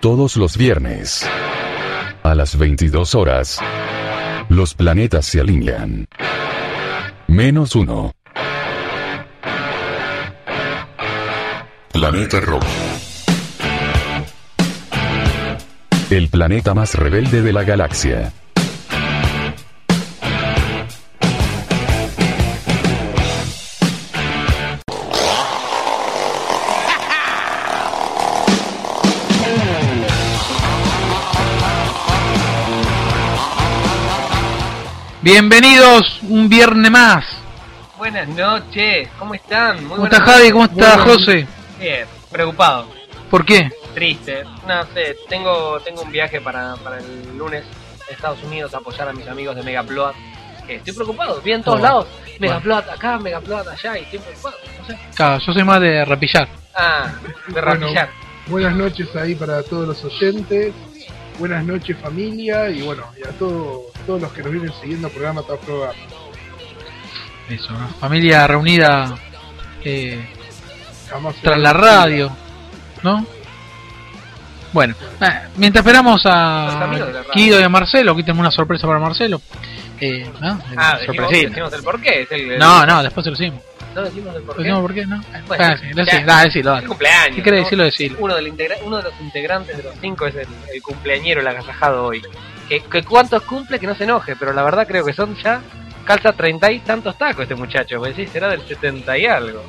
Todos los viernes. A las 22 horas. Los planetas se alinean. Menos uno. Planeta Rock. El planeta más rebelde de la galaxia. Bienvenidos un viernes más. Buenas noches, ¿cómo están? Muy ¿Cómo está Javi? ¿Cómo está José? Bien, preocupado, ¿Por qué? triste. No sé, tengo, tengo un viaje para, para el lunes a Estados Unidos a apoyar a mis amigos de Megaplot. Estoy preocupado, vi en todos Oh, lados. Megaplot acá, Megaplot allá y estoy preocupado. No sé. Claro, yo soy más de rapillar. Ah, de rapillar. Buenas noches ahí para todos los oyentes. Buenas noches familia y bueno, y a todo- todos los que nos vienen siguiendo programa tras programa. Eso, ¿no? Familia reunida eh, tras la radio, ¿no? Bueno, eh, mientras esperamos a. Guido y a Marcelo, aquí tenemos una sorpresa para Marcelo. Eh, ¿no? Ah, decimos, el porqué. Es el, el- No, no, después se lo decimos. no decimos el porqué. ¿Decimos por qué? ¿No? Bueno, Ah, sí, ya. decí- da, decilo, dale. Cumpleaños. Si querés ¿no? decirlo, decilo. uno, del integra- uno de los integrantes de los cinco es el, el cumpleañero, el agasajado hoy. Que, que cuántos cumple que no se enoje, pero la verdad creo que son ya calza treinta y tantos tacos este muchacho, pues sí, será del 70 y algo.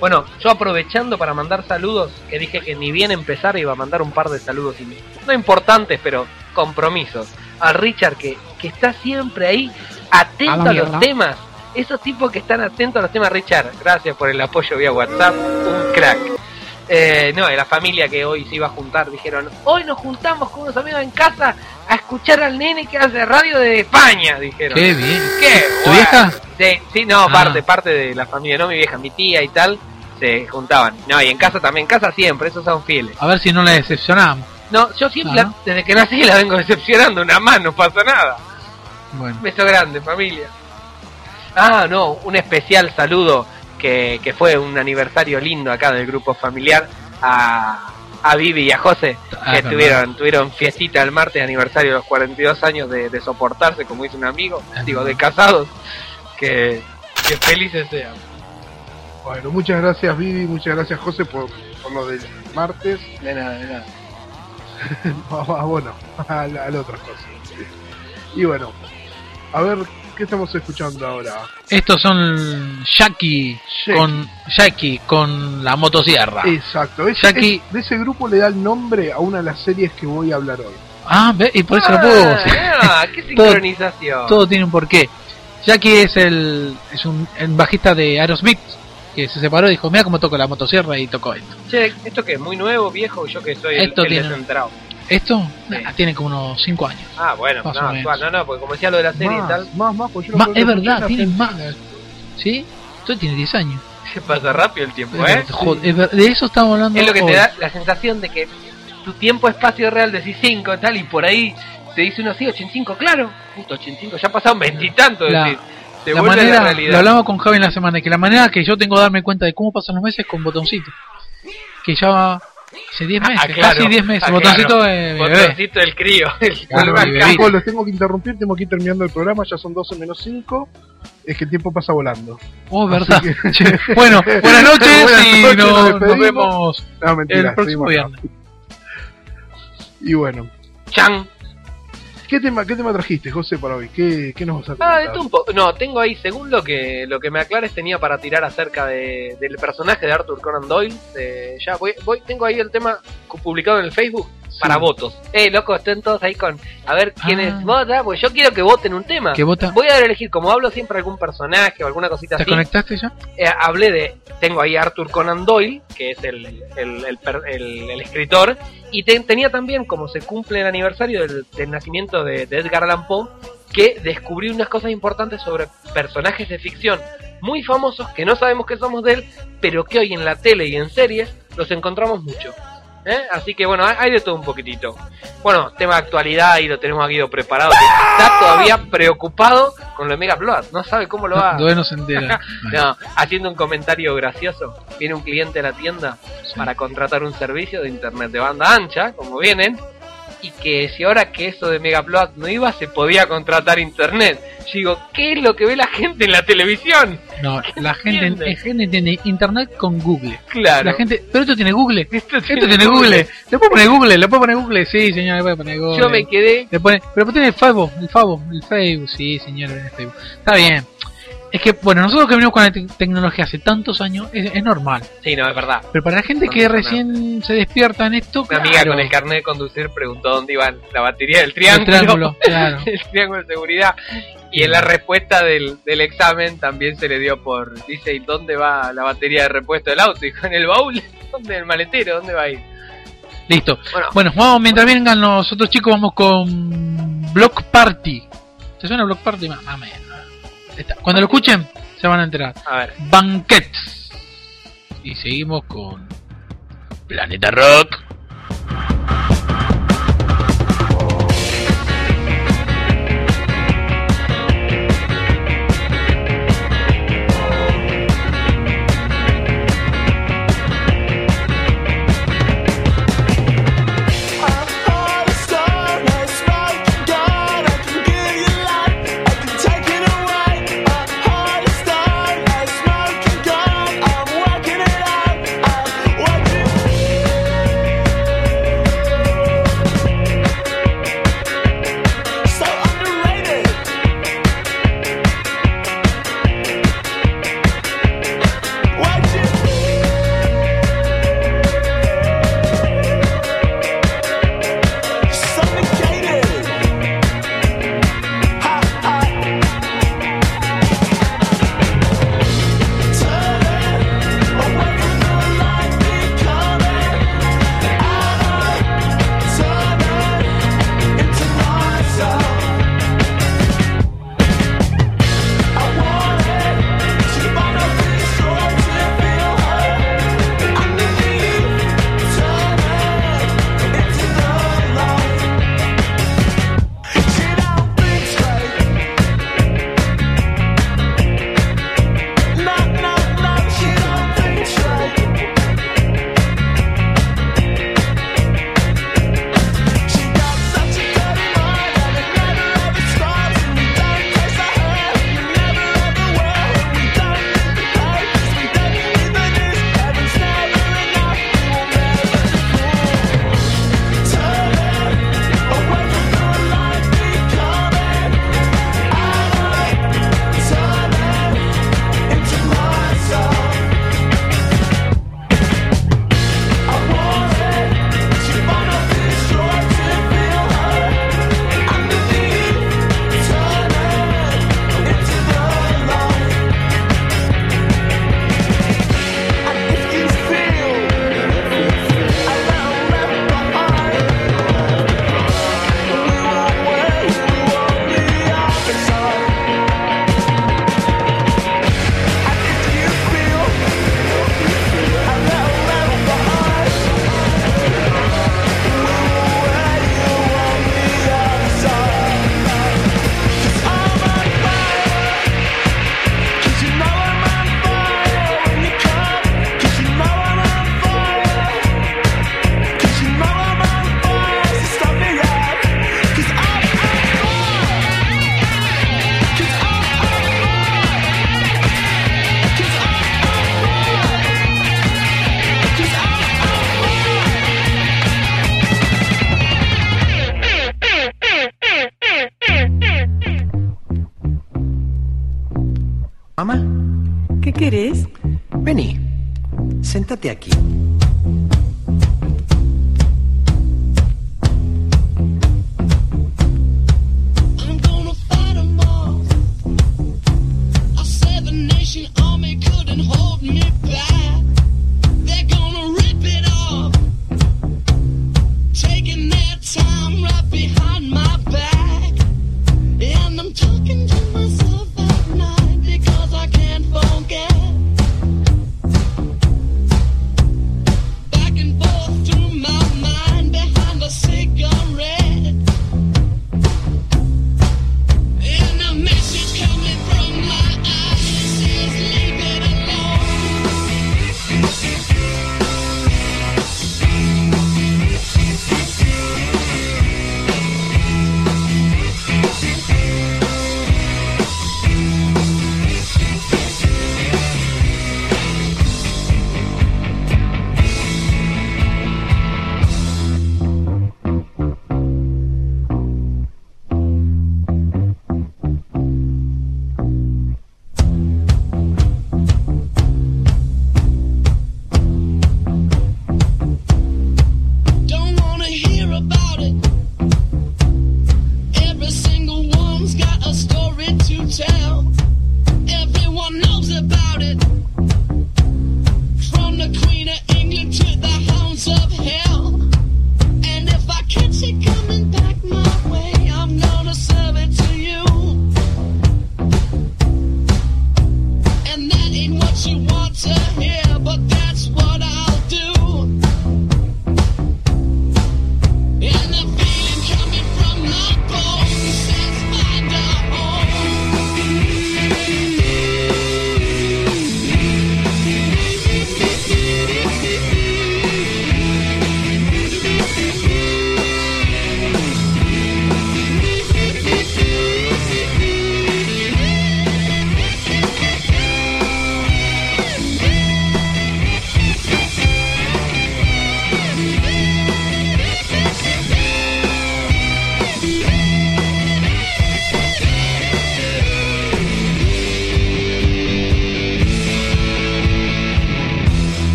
Bueno, yo aprovechando para mandar saludos, que dije que ni bien empezar iba a mandar un par de saludos, y no importantes, pero compromisos. A Richard, que, que está siempre ahí, atento a los temas. Esos tipos que están atentos a los temas, Richard, gracias por el apoyo vía WhatsApp, un crack. Eh, no, de la familia que hoy se iba a juntar, dijeron, hoy nos juntamos con unos amigos en casa a escuchar al nene que hace radio de España, dijeron. Qué bien. ¿Qué? ¿Tu vieja? Sí, sí, no, Ah. parte, parte de la familia, no mi vieja, mi tía y tal, se juntaban. No, y en casa también, en casa siempre, esos son fieles. A ver si no le decepcionamos. No, yo siempre, Ah. desde que nací, la vengo decepcionando, una más, no pasa nada. Bueno, Beso grande, familia. Ah, no, un especial saludo que, que fue un aniversario lindo acá del grupo familiar a, a Vivi y a José, Ah, que tuvieron, tuvieron fiestita el martes, aniversario de los 42 años de, de soportarse, como dice un amigo, Ah, digo, de casados. Que, que felices sean. Bueno, muchas gracias Vivi, muchas gracias José por, por lo del martes. De nada, de nada. Bueno, al, al otra cosa. Y bueno, a ver, ¿qué estamos escuchando ahora? estos son Jackie Jackie. con Jackie con la motosierra. Exacto, Jackie- es- de ese grupo le da el nombre a una de las series que voy a hablar hoy. Ah, ve, y por eso lo puedo. Ah, qué sincronización. Todo tiene un porqué. Jackie es el es un el bajista de Aerosmith que se separó y dijo, mira cómo toco la motosierra y tocó esto. Che, esto que es muy nuevo, viejo, yo que soy el, Esto el tiene- descentrado. Esto Sí. nah, tiene como unos 5 años. Ah, bueno, Más no, o menos. actual, no, no, porque como decía lo de la serie y más, tal, más, más, porque yo lo- es lo verdad, en tiene más. ¿Sí? Esto tiene 10 años. se pasa rápido el tiempo, ¿eh? Joder, es de eso estamos hablando. Es lo que hoy. te da la sensación de que tu tiempo espacio real decís 5 tal y por ahí te dice uno así 85, claro, justo 85, ya pasaron veintitantos, decís, te la manera, la lo realidad. hablamos con Javi en la semana, que la manera que yo tengo de darme cuenta de cómo pasan los meses con botoncito. Que ya va hace 10 meses, Ah, casi 10 meses. ah, botoncito de. Botoncito del crío. el Claro, los tengo que interrumpir, tengo que ir terminando el programa, ya son 12 menos 5. Es que el tiempo pasa volando. Oh, verdad. Que- bueno, buenas noches Buenas y noches, nos, nos vemos No, mentira, el próximo viernes. Y bueno, Chan. ¿Qué tema, ¿qué tema trajiste, José, para hoy? ¿Qué, qué nos vas a Ah, contar? esto un poco. No, tengo ahí, según lo que lo que me aclares, tenía para tirar acerca de, del personaje de Arthur Conan Doyle. de- ya voy, voy, tengo ahí el tema publicado en el Facebook para votos. Eh, loco, estén todos ahí con a ver quiénes Ah. vota, porque yo quiero que voten un tema. ¿Qué vota? Voy a elegir, como hablo siempre algún personaje o alguna cosita ¿Te así. conectaste ya? eh, hablé de. Tengo ahí a Arthur Conan Doyle, que es el, el, el el- el escritor, y te- tenía también, como se cumple el aniversario del, del nacimiento de, de Edgar Allan Poe, que descubrí unas cosas importantes sobre personajes de ficción muy famosos que no sabemos que somos de él, pero que hoy en la tele y en series los encontramos mucho. ¿Eh? Así que bueno, hay- de todo un poquitito. Bueno, tema de actualidad y lo tenemos aquí preparado. que está todavía preocupado con lo de Mega Upload. No sabe cómo lo va. Todavía no se entera. No, haciendo un comentario gracioso. Viene un cliente a la tienda para contratar un servicio de internet de banda ancha, como vienen, y que si ahora que eso de Megaplot no iba, se podía contratar internet. Yo digo, ¿qué es lo que ve la gente en la televisión? No, la gente, la gente tiene internet con Google. Claro. La gente, pero esto tiene Google. Esto Esto tiene Google. Le puedo poner Google, le puedo poner Google. Sí, señor, le puedo poner Google. Yo me quedé. Le pone, pero tiene el Facebook, el Facebook, el Facebook, sí, señor, el Facebook. Está bien. Es que, bueno, nosotros que venimos con la te- tecnología hace tantos años, es, es normal. Sí, no, es verdad. Pero para la gente No, que no, no. recién se despierta en esto, Una amiga con el carnet de conducir preguntó dónde iba la batería del el triángulo. claro. el triángulo de seguridad. Y en la respuesta del, del examen también se le dio por. Dice, ¿y dónde va la batería de repuesto del auto? Dijo, en el baúl. ¿Dónde? ¿En el maletero? ¿Dónde va a ir? Listo. Bueno, Bueno, vamos, mientras vengan los otros chicos, vamos con Block Party. ¿Te suena Block Party? Más más o menos. Está. Cuando lo escuchen, se van a enterar. a ver. Banquets. Y seguimos con Planeta Rock.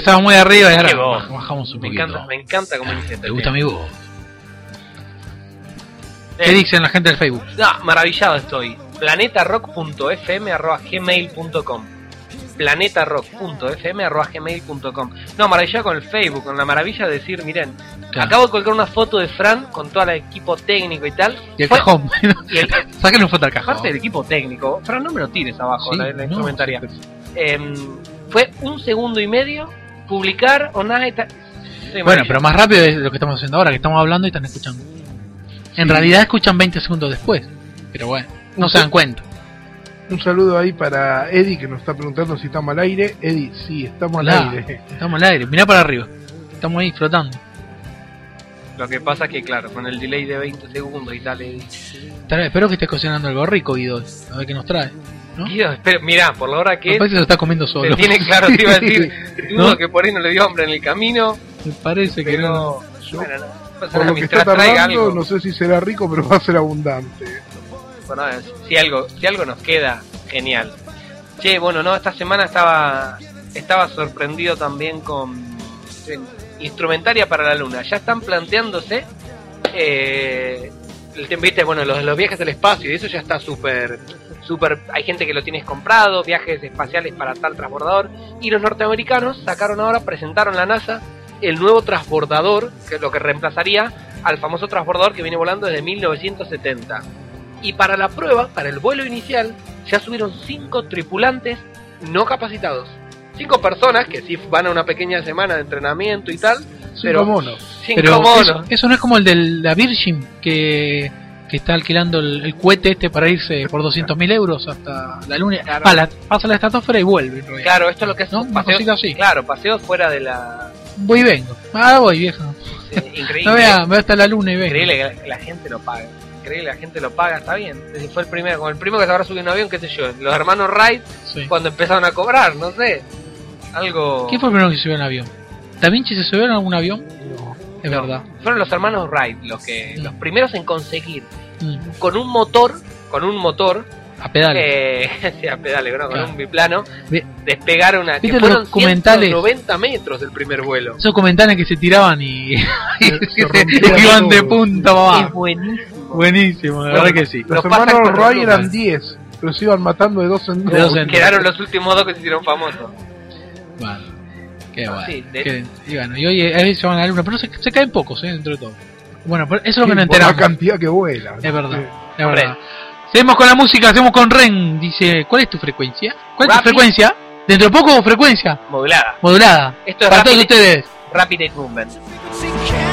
Empezaba muy arriba y ahora baj- bajamos un Me poquito. encanta, me encanta cómo dice este ¿Te gusta mi voz? Eh, ¿Qué dicen la gente del Facebook? Maravillado estoy. planetarock.fm.gmail.com planetarock.fm.gmail.com No, maravillado con el Facebook, con la maravilla de decir, miren, Claro. acabo de colgar una foto de Fran con todo el equipo técnico y tal. Y el Fue- cajón. y el- Sáquenle un foto al cajón. Aparte del equipo técnico, Fran, no me lo tires abajo, Sí, la, la no, Em, fue un segundo y medio publicar o nada y. Sí, Bueno, pero más rápido es lo que estamos haciendo ahora, que estamos hablando y están escuchando. En Sí. realidad escuchan 20 segundos después. Pero bueno, no se dan cuenta. Un saludo ahí para Eddie que nos está preguntando si estamos al aire. Eddie, sí, estamos al aire. Estamos al aire, mirá para arriba. Estamos ahí flotando. Lo que pasa es que, claro, con el delay de 20 segundos y tal. Espero que estés cocinando algo rico, Guido. A ver qué nos trae. ¿No? Guido, mirá, por la hora que Me parece que se lo está comiendo solo. tiene claro, te iba a decir, ¿No? dudo que por ahí no le dio hambre en el camino, Me parece que no. Yo, Bueno, no, por lo que está tardando, algo, no sé si será rico, pero va a ser abundante. bueno, si algo, si algo nos queda, genial. Che, bueno, no, esta semana estaba estaba sorprendido también con en instrumentaria para la luna. Ya están planteándose eh, el tema, viste, bueno, los, los viajes al espacio y eso ya está súper súper hay gente que lo tienes comprado, viajes espaciales para tal transbordador y los norteamericanos sacaron ahora, presentaron la NASA el nuevo transbordador, que es lo que reemplazaría al famoso transbordador que viene volando desde 1970. Y para la prueba, para el vuelo inicial, ya subieron cinco tripulantes no capacitados. Cinco personas que sí van a una pequeña semana de entrenamiento y tal, Cinco pero monos. cinco Pero monos. eso, eso no es como el de la Virgin que, que está alquilando el, el cohete este para irse por 200 mil euros hasta la luna. Claro. Pasa la estratosfera y vuelve. Claro, esto es lo que es ¿No? Cosita así. Claro, paseos fuera de la. Voy y vengo. Ah, voy, vieja. eh, increíble. No vea, me hasta la luna y vengo. Increíble que la, la gente lo paga. Increíble, la gente lo paga, está bien. Fue el primero, como el primero que se habrá subido un avión, qué sé yo. Los hermanos Wright, Sí. cuando empezaron a cobrar, no sé. Algo. ¿Quién fue el primero que se subió en avión? ¿Da Vinci se subió en algún avión? No. Es No, verdad. Fueron los hermanos Wright los que. Los primeros en conseguir con un motor. Con un motor. A pedales. Eh, sí, a pedales, ¿no? Con un biplano. Despegar una. Que ¿Viste fueron los documentales? 90 metros del primer vuelo. Esos comentarios que se tiraban y, y se rompía iban de punta Es abajo. buenísimo. Buenísimo, la Bueno, verdad que sí. Los hermanos los eran números. 10, pero se iban matando de dos en dos. De dos en dos. Quedaron los últimos dos que se hicieron famosos. Bueno, qué bueno. Sí, de- Qué- y bueno, y hoy a veces se van a la luna, pero se, se caen pocos, ¿eh? Dentro de todo. Bueno, pero eso es lo que nos por la enteramos. cantidad que vuelan. Es verdad, es verdad. Seguimos con la música, hacemos con Ren. Dice, ¿cuál es tu frecuencia? ¿Cuál es tu frecuencia? ¿Dentro de poco frecuencia? Modulada. Modulada. Esto es Para todos Rapid, ustedes. Rapid Movement.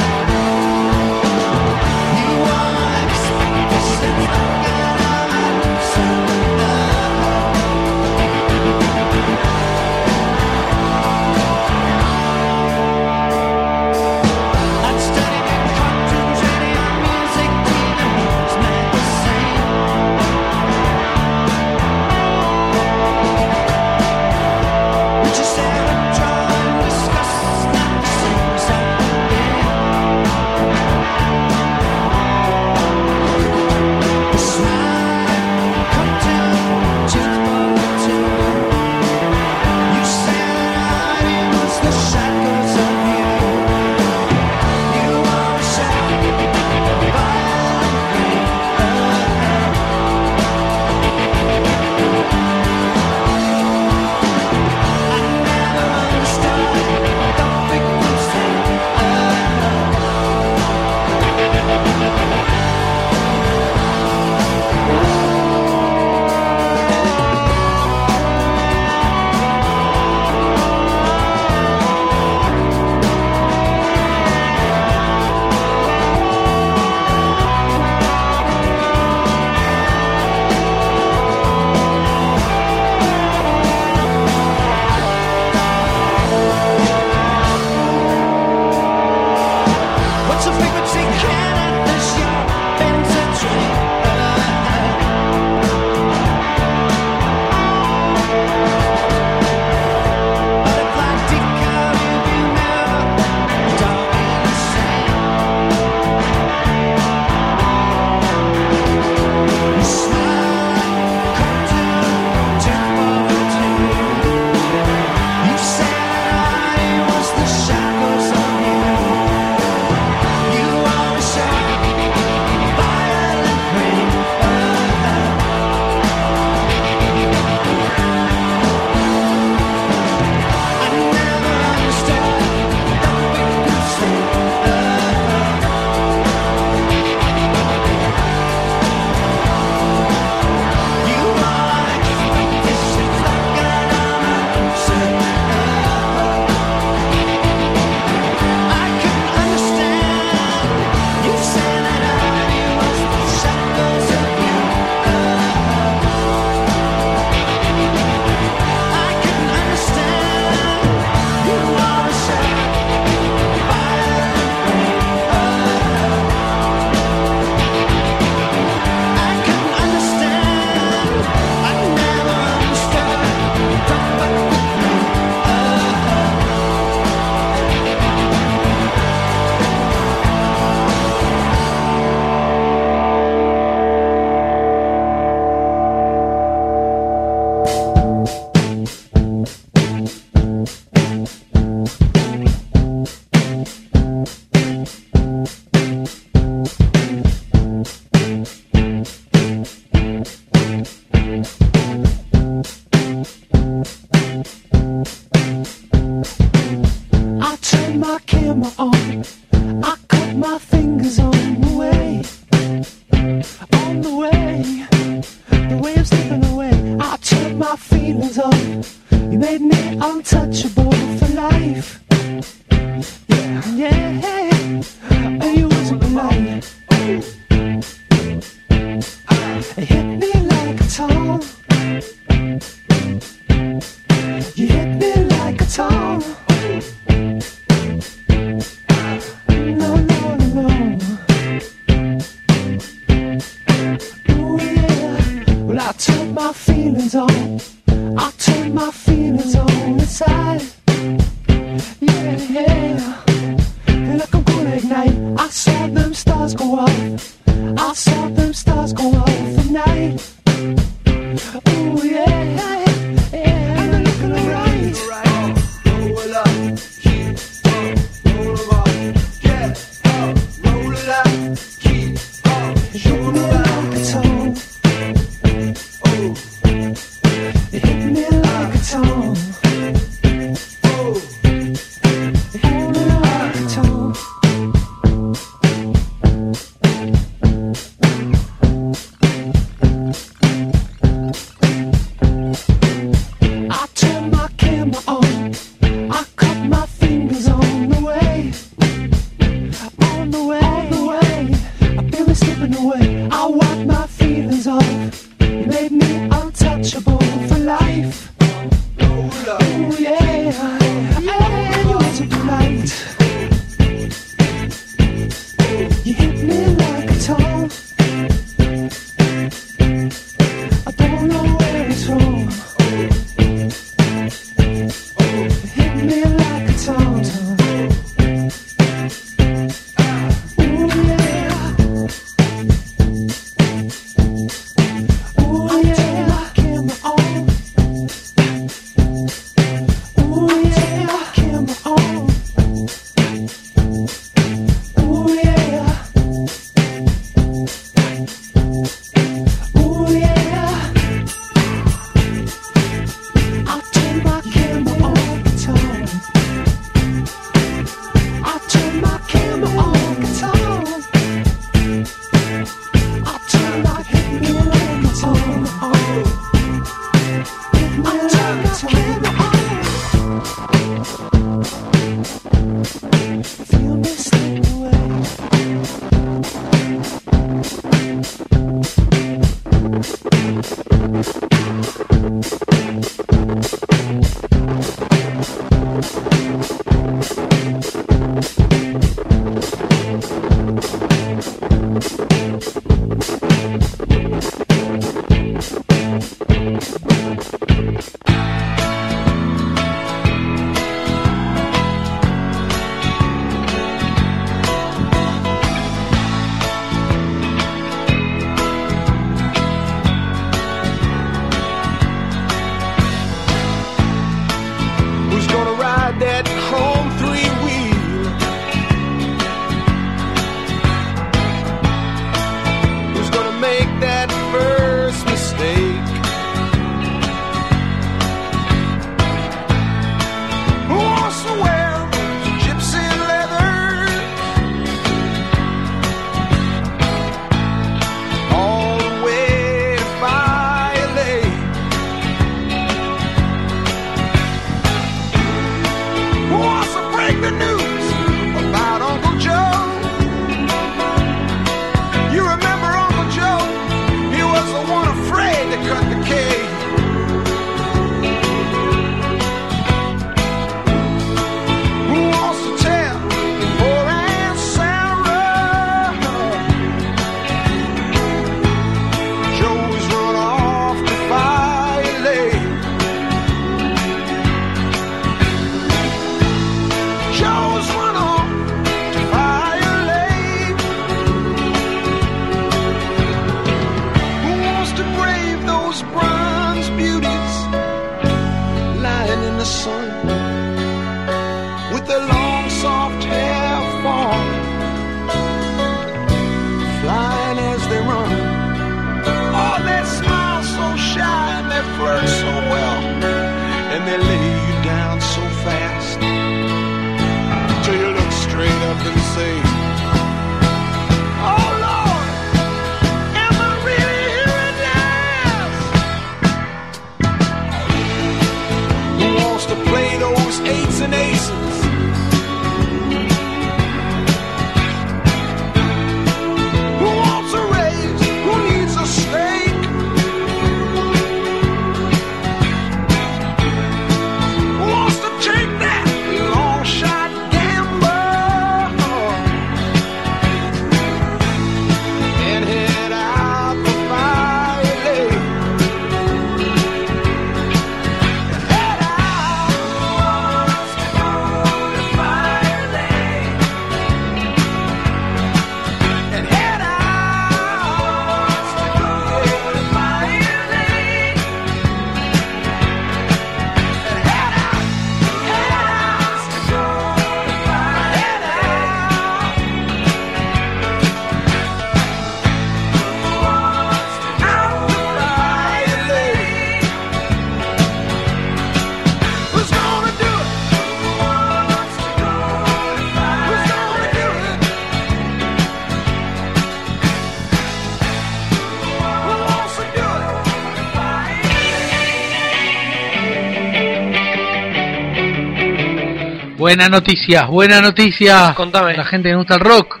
Buenas noticias, buenas noticias. Contame. La gente que gusta el rock.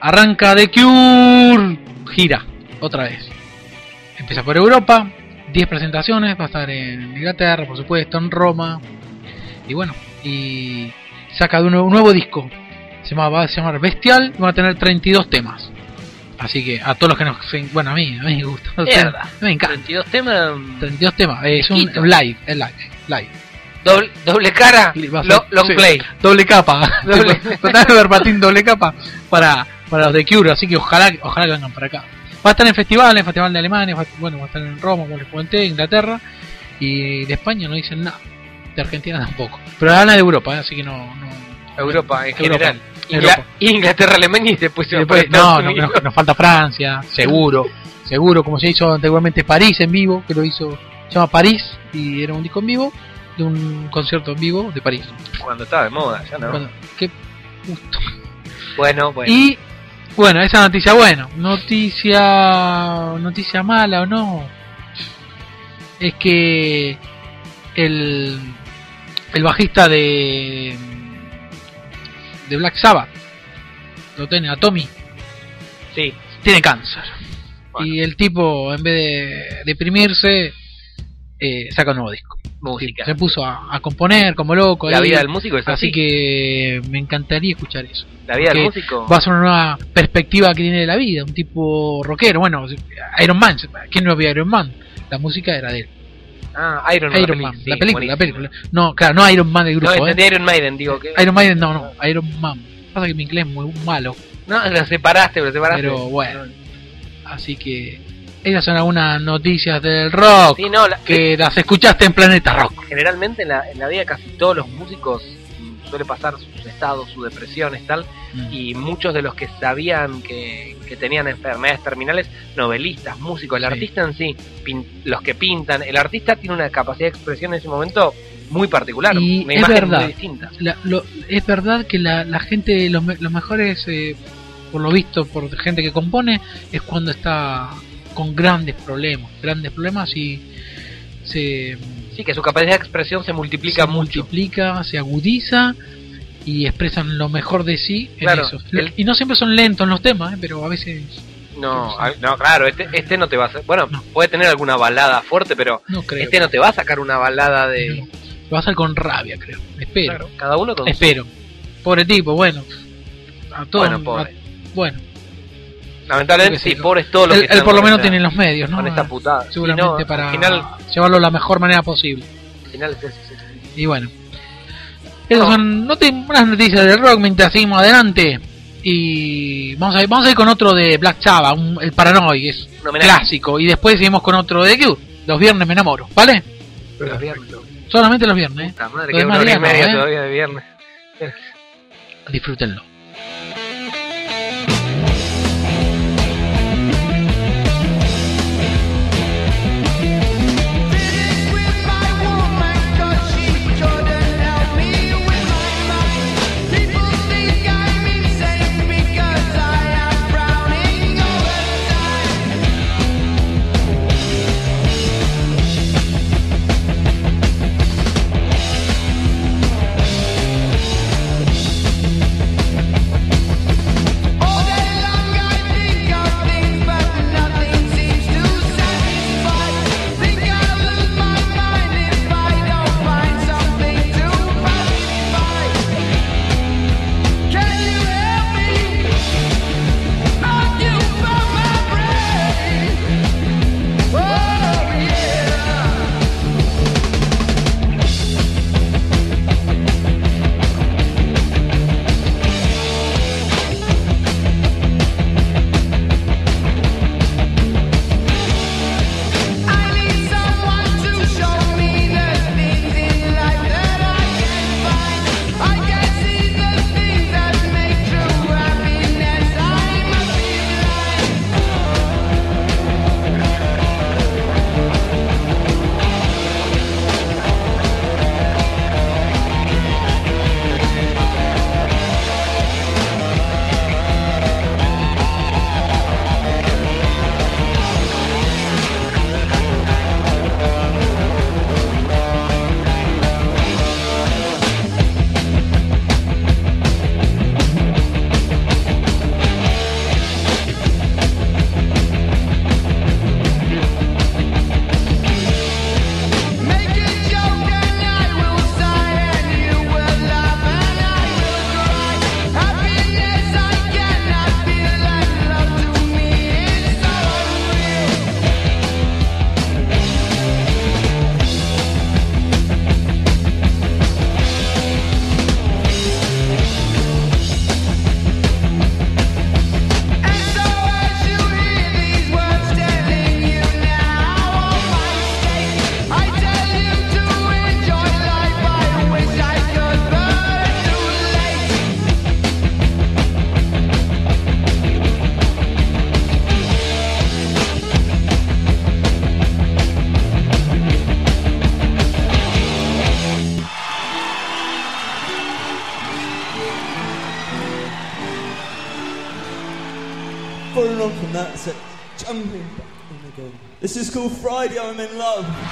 Arranca The Cure. Gira, otra vez. Empieza por Europa. 10 presentaciones. Va a estar en Inglaterra, por supuesto, en Roma. Y bueno, y saca de un nuevo, un nuevo disco. Se llama, va a llamar Bestial. Y van a tener 32 temas. Así que a todos los que nos. Bueno, a mí, a mí me gusta. Mierda. Me encanta. 22 temas. 32 temas. Es un live, es live, live. Doble, doble cara. Lo- long sí, play. Doble capa. Doble. Total de verbatim doble capa para, para los de Cure, así que ojalá, ojalá que vengan para acá. Va a estar en festivales, en Festival de Alemania, va- bueno, va a estar en Roma, como les comenté, Inglaterra, y de España no dicen nada, de Argentina tampoco. Pero hablan de Europa, ¿eh? así que no... no Europa en Europa. general. Europa. Inglaterra, Alemania y después se y va después, no, nos falta Francia, seguro, seguro, como se hizo anteriormente París en vivo, que lo hizo, se llama París, y era un disco en vivo, de un concierto en vivo de París. Cuando estaba de moda, ya no. Cuando- qué gusto. Bueno, bueno. Y bueno, esa noticia, bueno, noticia noticia mala o no, es que el el bajista de de Black Sabbath, lo tiene a Tommy, Sí. tiene cáncer. Bueno. Y el tipo, en vez de deprimirse, eh, saca un nuevo disco. Música. Se puso a, a componer como loco. La ahí. vida del músico es así. Así que me encantaría escuchar eso. La vida del músico. Va a ser una nueva perspectiva que tiene de la vida. Un tipo rockero. Bueno, Iron Man. ¿Quién no vio Iron Man? La música era de él. Ah, Iron Man. Iron la Man. sí, la película, la película. No, claro, no Iron Man del No, grupo. entendí ¿eh? Iron Maiden, digo que. Iron Maiden, no, no. Iron Man. Pasa que mi inglés es muy malo. No, lo separaste, lo separaste. Pero bueno. Así que. Esas son algunas noticias del rock. Sí, no, la- Que las escuchaste en Planeta Rock. generalmente en la, en la vida casi todos los músicos suele pasar sus estados, sus depresiones, tal, Mm. y muchos de los que sabían que, que tenían enfermedades terminales, novelistas, músicos, el Sí. artista en sí, pin- los que pintan, el artista tiene una capacidad de expresión en ese momento muy particular, Y una es imagen verdad. muy distinta. La- lo- es verdad que la, la gente, los, los mejores, eh, por lo visto, por gente que compone, es cuando está con grandes problemas, grandes problemas y se, Sí, que su capacidad de expresión se multiplica se mucho. multiplica, se agudiza y expresan lo mejor de sí en Claro, eso. el- Y no siempre son lentos los temas, eh, pero a veces No, a- no, claro, este, este no te va a bueno, No. puede tener alguna balada fuerte, pero no creo. este no te va a sacar una balada de... Lo va a hacer con rabia, creo. Espero. Claro, cada uno con su- Espero. Pobre tipo, bueno. A todos, Bueno, pobre. a- bueno. Lamentablemente, sí, pobres todos los él, que él por lo menos esta- tiene los medios, ¿no? con esta putada. Seguramente no, para final, llevarlo de la mejor manera posible. al final es eso, sí, sí. Y bueno. Esas No. son no unas noticias del rock mientras seguimos adelante. Y vamos a ir, vamos a ir con otro de Black Sabbath, un- el Paranoid, es clásico. Y después seguimos con otro de Cure. Los viernes me enamoro, ¿vale? Los viernes. Solamente los viernes. ¿eh? Puta madre, Lo queda una demás hora y media ¿eh? todavía de viernes. Disfrútenlo. Francisco Friday, I'm in love.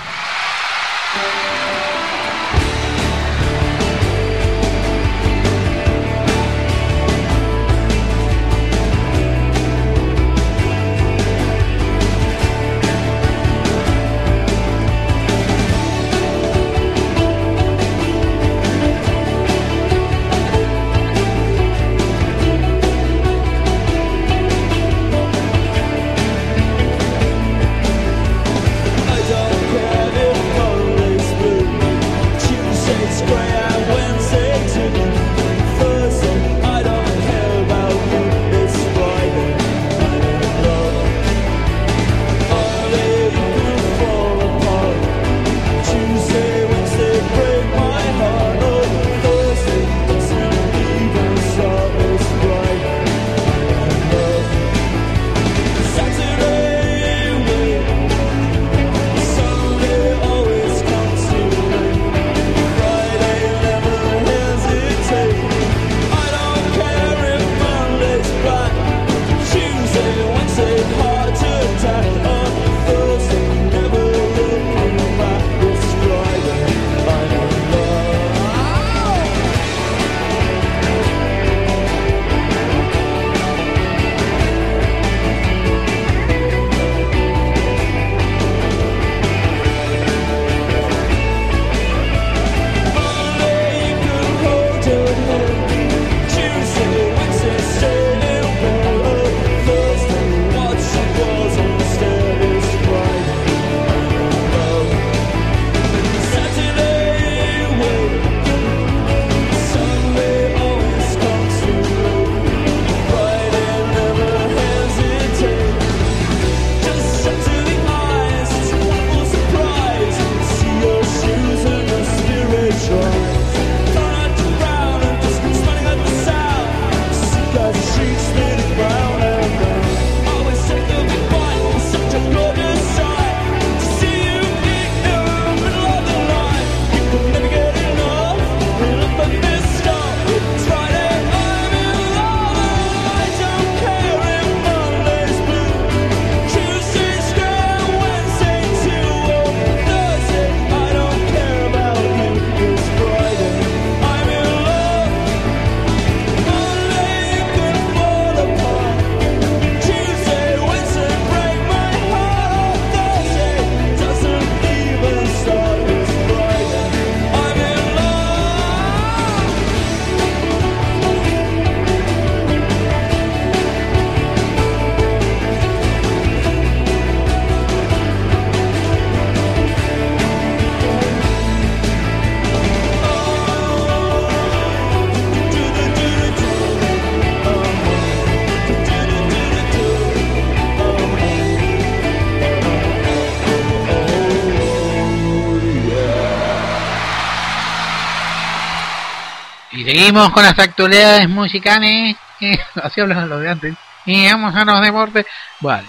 Seguimos con las actualidades musicales. Así hablan los de antes. Y vamos a los deportes. Vale.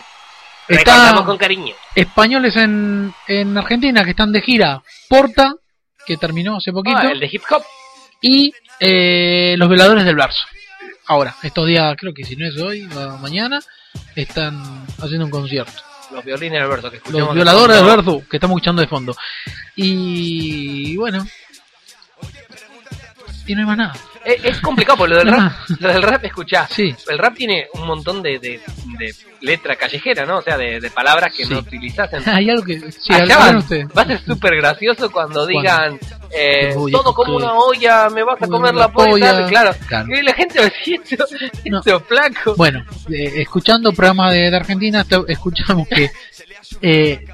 Está con cariño. españoles en, en Argentina que están de gira. Porta, que terminó hace poquito. Ah, el de hip hop. Y eh, los violadores del verso. Ahora, estos días, creo que si no es hoy o mañana, están haciendo un concierto. Los violines del verso que escuchamos. Los violadores del verso que estamos escuchando de fondo. Y bueno. Y no hay más nada. Es, es complicado porque lo del rap, lo del rap, escuchá, Sí. el rap tiene un montón de, de, de letra callejera, ¿no? O sea, de, de palabras que Sí. no utilizás en... Hay algo que. Sí, Allá hablan va, a ser súper gracioso cuando digan eh, todo como una olla, me vas a Comer la la polla, claro. Claro. Y la gente va a decir esto, No. esto flaco. Bueno, eh, escuchando programas de, de Argentina, escuchamos que eh,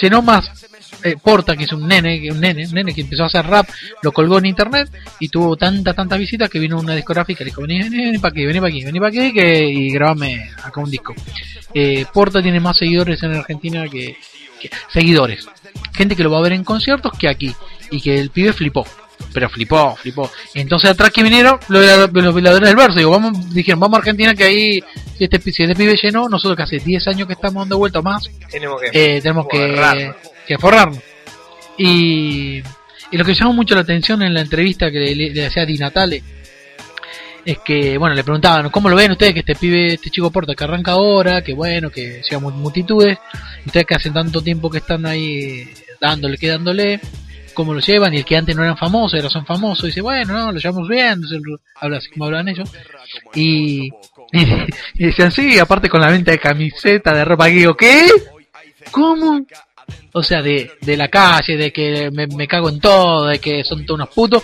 llenó más eh, Porta, que es un nene, que un nene, un nene que empezó a hacer rap, lo colgó en internet y tuvo tantas, tantas visitas que vino una discográfica y le dijo, vení, vení, vení para aquí, vení para aquí, vení para aquí que, y grabame acá un disco. Eh, Porta tiene más seguidores en Argentina que, que- seguidores, gente que lo va a ver en conciertos que aquí y que el pibe flipó. Pero flipó, flipó. Entonces atrás que vinieron los, los del verso. Digo, vamos, dijeron, vamos a Argentina que ahí, si este, si este pibe llenó, nosotros que hace 10 años que estamos dando vuelta o más, Tenemos que, eh, tenemos que, que forrarnos. Y, y lo que llamó mucho la atención en la entrevista que le, hacía a Di Natale, es que, bueno, le preguntaban, ¿cómo lo ven ustedes que este pibe, este chico Porta que arranca ahora, que bueno, que llega mu- multitudes, ustedes que hace tanto tiempo que están ahí dándole, que dándole, cómo lo llevan, y el que antes no eran famosos, ahora son famosos, dice, bueno, no, lo llevamos bien, habla así como hablan ellos, y, y, y decían, sí, aparte con la venta de camiseta, de ropa, y digo, ¿qué? ¿Cómo? O sea, de, de la calle, de que me, me cago en todo, de que son todos unos putos.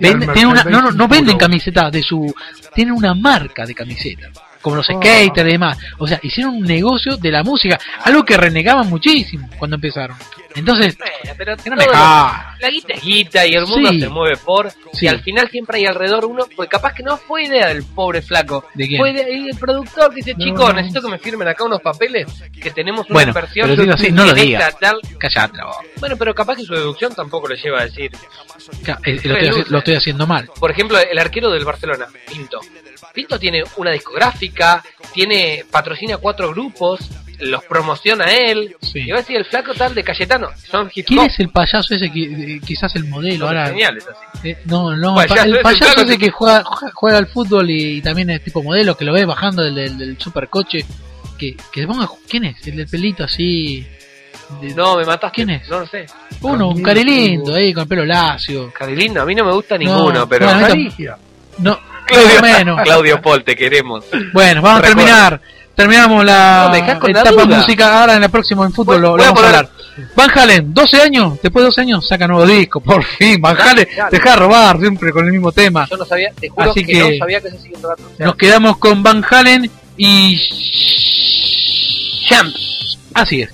Vende- el tienen una, no, no, no venden camisetas de su. Tienen una marca de camisetas. Como los Oh. skaters y demás. O sea, hicieron un negocio de la música. Algo que renegaban muchísimo cuando empezaron. Entonces, Bueno, pero no me la guita es guita y el mundo Sí. se mueve por. Sí. Y al final siempre hay alrededor uno. Porque capaz que no fue idea del pobre flaco. ¿De quién? Fue de- y el productor que dice: No, Chicos, necesito que me firmen acá unos papeles. Que tenemos una Bueno, inversión. pero digo así, no lo digas. tal. Callate. Bueno, pero capaz que su deducción tampoco le lleva a decir. Eh, Lo estoy, lo estoy haciendo mal. Por ejemplo, el arquero del Barcelona, Pinto. Pinto tiene una discográfica, tiene patrocina cuatro grupos, los promociona él. Sí. Y va a decir el flaco tal de Cayetano. Son hip ¿Quién es el payaso ese que eh, quizás el modelo? Son Ahora, geniales así. Eh, no, no, Payaso, el payaso ese que- juega, juega- al fútbol y, también es tipo modelo, que lo ves bajando del, del, del supercoche. Que, que ponga, ¿quién es? El del pelito así. de- No, me mataste. ¿Quién es? No lo sé. Uno, un carilindo ahí con el pelo lacio. Carilindo, a mí no me gusta ninguno, No, pero. Caligia. No, Claudio, menos. Claudio Paul, te queremos. Bueno, vamos a terminar. Terminamos la No, la etapa duda. música. Ahora en el próximo en fútbol Voy- lo, voy vamos a poner- hablar. Van Halen, 12 años. Después de 12 años saca nuevo disco. Por fin, Van Halen. Deja de robar siempre con el mismo tema. Yo no sabía, te juro Así que, que- no sabía que se siguiendo rato. O sea, Nos quedamos con Van Halen y Champs. Así es.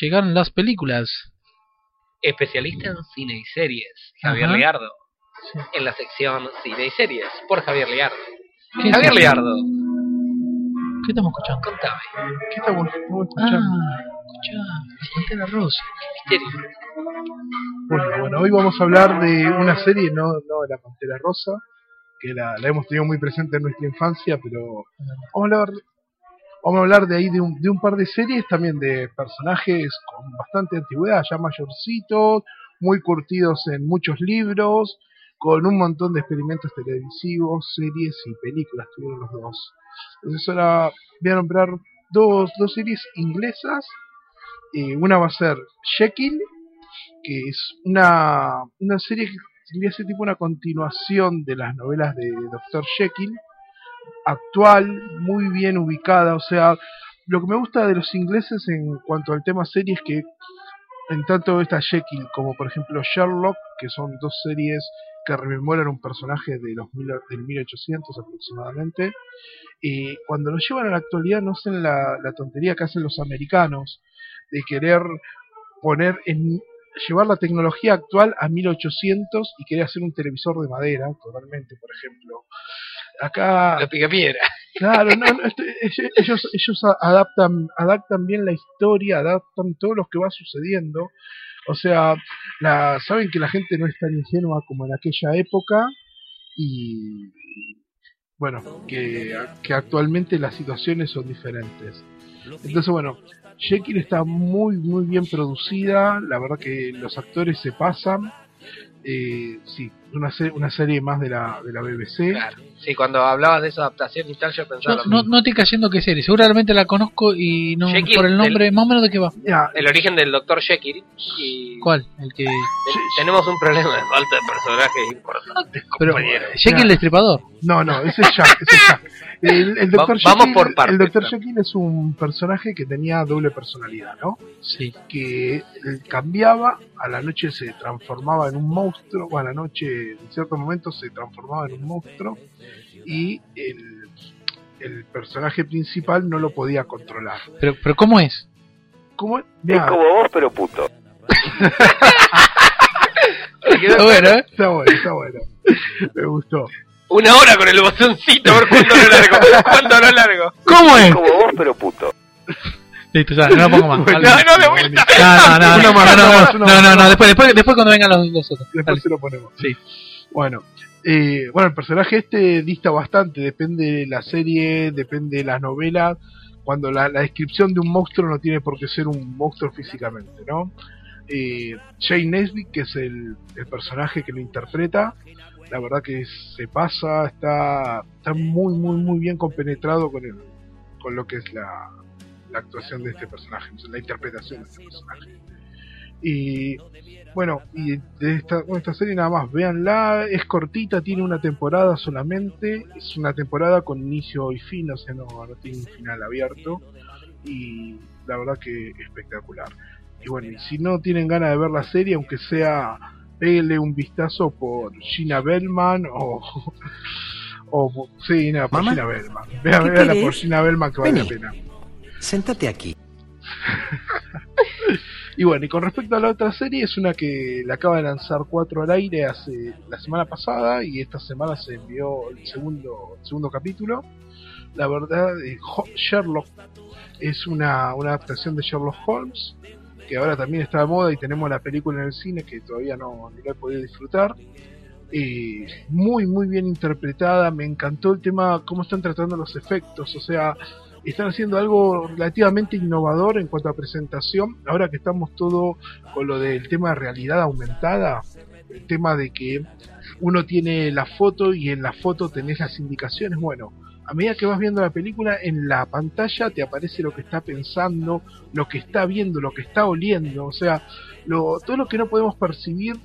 Llegaron las películas. Especialista en cine y series, Javier Ajá. Liardo. En la sección Cine y Series, por Javier Liardo. ¿Qué Javier eso? Liardo, ¿Qué estamos escuchando? contame. ¿Qué estamos, estamos Ah, escuchando? escuchá, Pantera Rosa. Misterio. Bueno, bueno, hoy vamos a hablar de una serie, no, no de la Pantera Rosa, que la, la hemos tenido muy presente en nuestra infancia, pero vamos a hablar, vamos a hablar de ahí de un, de un par de series, también de personajes con bastante antigüedad, ya mayorcitos, muy curtidos en muchos libros, con un montón de experimentos televisivos, series y películas, tuvieron los dos. Entonces ahora voy a nombrar dos, dos series inglesas, eh, una va a ser Jekyll, que es una, una serie que tendría ser tipo una continuación de las novelas de Dr. Jekyll, actual, muy bien ubicada, o sea, lo que me gusta de los ingleses en cuanto al tema serie es que en tanto esta Jekyll como por ejemplo Sherlock, que son dos series que rememoran un personaje de los mil, del 1800 aproximadamente, y cuando lo llevan a la actualidad no hacen la, la tontería que hacen los americanos de querer poner en llevar la tecnología actual a 1800 y querer hacer un televisor de madera totalmente por ejemplo acá La picapiedra. Claro, no, no, este- ellos, ellos, adaptan, adaptan bien la historia, adaptan todo lo que va sucediendo. O sea, la, saben que la gente no es tan ingenua como en aquella época y bueno, que, que actualmente las situaciones son diferentes. Entonces, bueno, Jekyll está muy, muy bien producida, la verdad que los actores se pasan. Eh, sí, una, se- una serie más de la, de la BBC. Claro. Sí, cuando hablabas de esa adaptación y tal, yo pensaba lo no, mismo. no estoy cayendo qué serie. Seguramente la conozco y no Jekyll, por el nombre, el- más o menos de qué va. Ya, El origen del Dr. Jekyll y ¿Cuál? El que. te- tenemos un problema de falta de personajes importantes, Pero compañero. Jekyll el Destripador. No, no, ese es Jack, ese es Jack. El, el Va- vamos Jekyll, por partes, El Dr. ¿no? Jekyll es un personaje que tenía doble personalidad, ¿no? Sí. Que eh, cambiaba, a la noche se transformaba en un monstruo, o a la noche en ciertos momentos se transformaba en un monstruo, y el, el personaje principal no lo podía controlar. Pero, pero ¿cómo es? ¿Cómo? Mirá, vos, pero puto. Está bueno, ¿eh? Está bueno, está bueno. Me gustó. Una hora con el botoncito, a ver cuánto lo largo. ¿Cuánto lo largo? ¿Cómo es? vos, pero puto. Listo, ya, no lo pongo más. No, no, de vuelta. No, no, no, Una no, más, no, una no, más, una no, más, no, una no, más. después, después, después cuando vengan los, los otros. Después Dale. se lo ponemos. Sí. Bueno, eh, bueno, el personaje este dista bastante, depende de la serie, depende de las novelas. Cuando la, la descripción de un monstruo no tiene por qué ser un monstruo físicamente, ¿no? Eh, Jane Nesbitt, que es el, el personaje que lo interpreta, la verdad que se pasa, está, está muy, muy, muy bien compenetrado con, el, con lo que es la, la actuación de este personaje, la interpretación de este personaje. Y bueno, y de esta, bueno, esta serie nada más, véanla, es cortita, tiene una temporada solamente, es una temporada con inicio y fin, o sea, no, no tiene un final abierto, y la verdad que espectacular. Y bueno, y si no tienen ganas de ver la serie, aunque sea, péguenle un vistazo por Gina Bellman o... o sí, nada, por ¿Mamá? Gina Bellman. Vean, ¿Qué véanla por Gina Bellman que vale la pena. Sentate aquí. Y bueno, y con respecto a la otra serie, es una que la acaba de lanzar 4 al aire hace la semana pasada y esta semana se envió el segundo, segundo capítulo. La verdad, eh, Sherlock es una, una adaptación de Sherlock Holmes, que ahora también está de moda y tenemos la película en el cine que todavía no, no he podido disfrutar. Eh, muy, muy bien interpretada, me encantó el tema, cómo están tratando los efectos, o sea, están haciendo algo relativamente innovador en cuanto a presentación. Ahora que estamos todo con lo del tema de realidad aumentada, el tema de que uno tiene la foto y en la foto tenés las indicaciones. Bueno, a medida que vas viendo la película, en la pantalla te aparece lo que está pensando, lo que está viendo, lo que está oliendo. O sea, lo, todo lo que no podemos percibir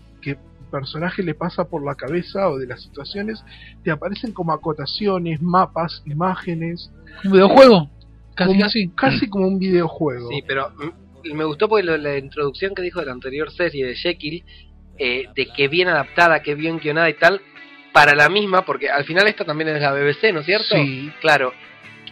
personaje le pasa por la cabeza o de las situaciones, te aparecen como acotaciones, mapas, imágenes. ¿Un videojuego? Casi, como- casi. Casi como un videojuego. Sí, pero me gustó porque lo- la introducción que dijo de la anterior serie de Jekyll, eh, de que bien adaptada, que bien guionada y tal, para la misma, porque al final esta también es la BBC, ¿no es cierto? Sí. Claro.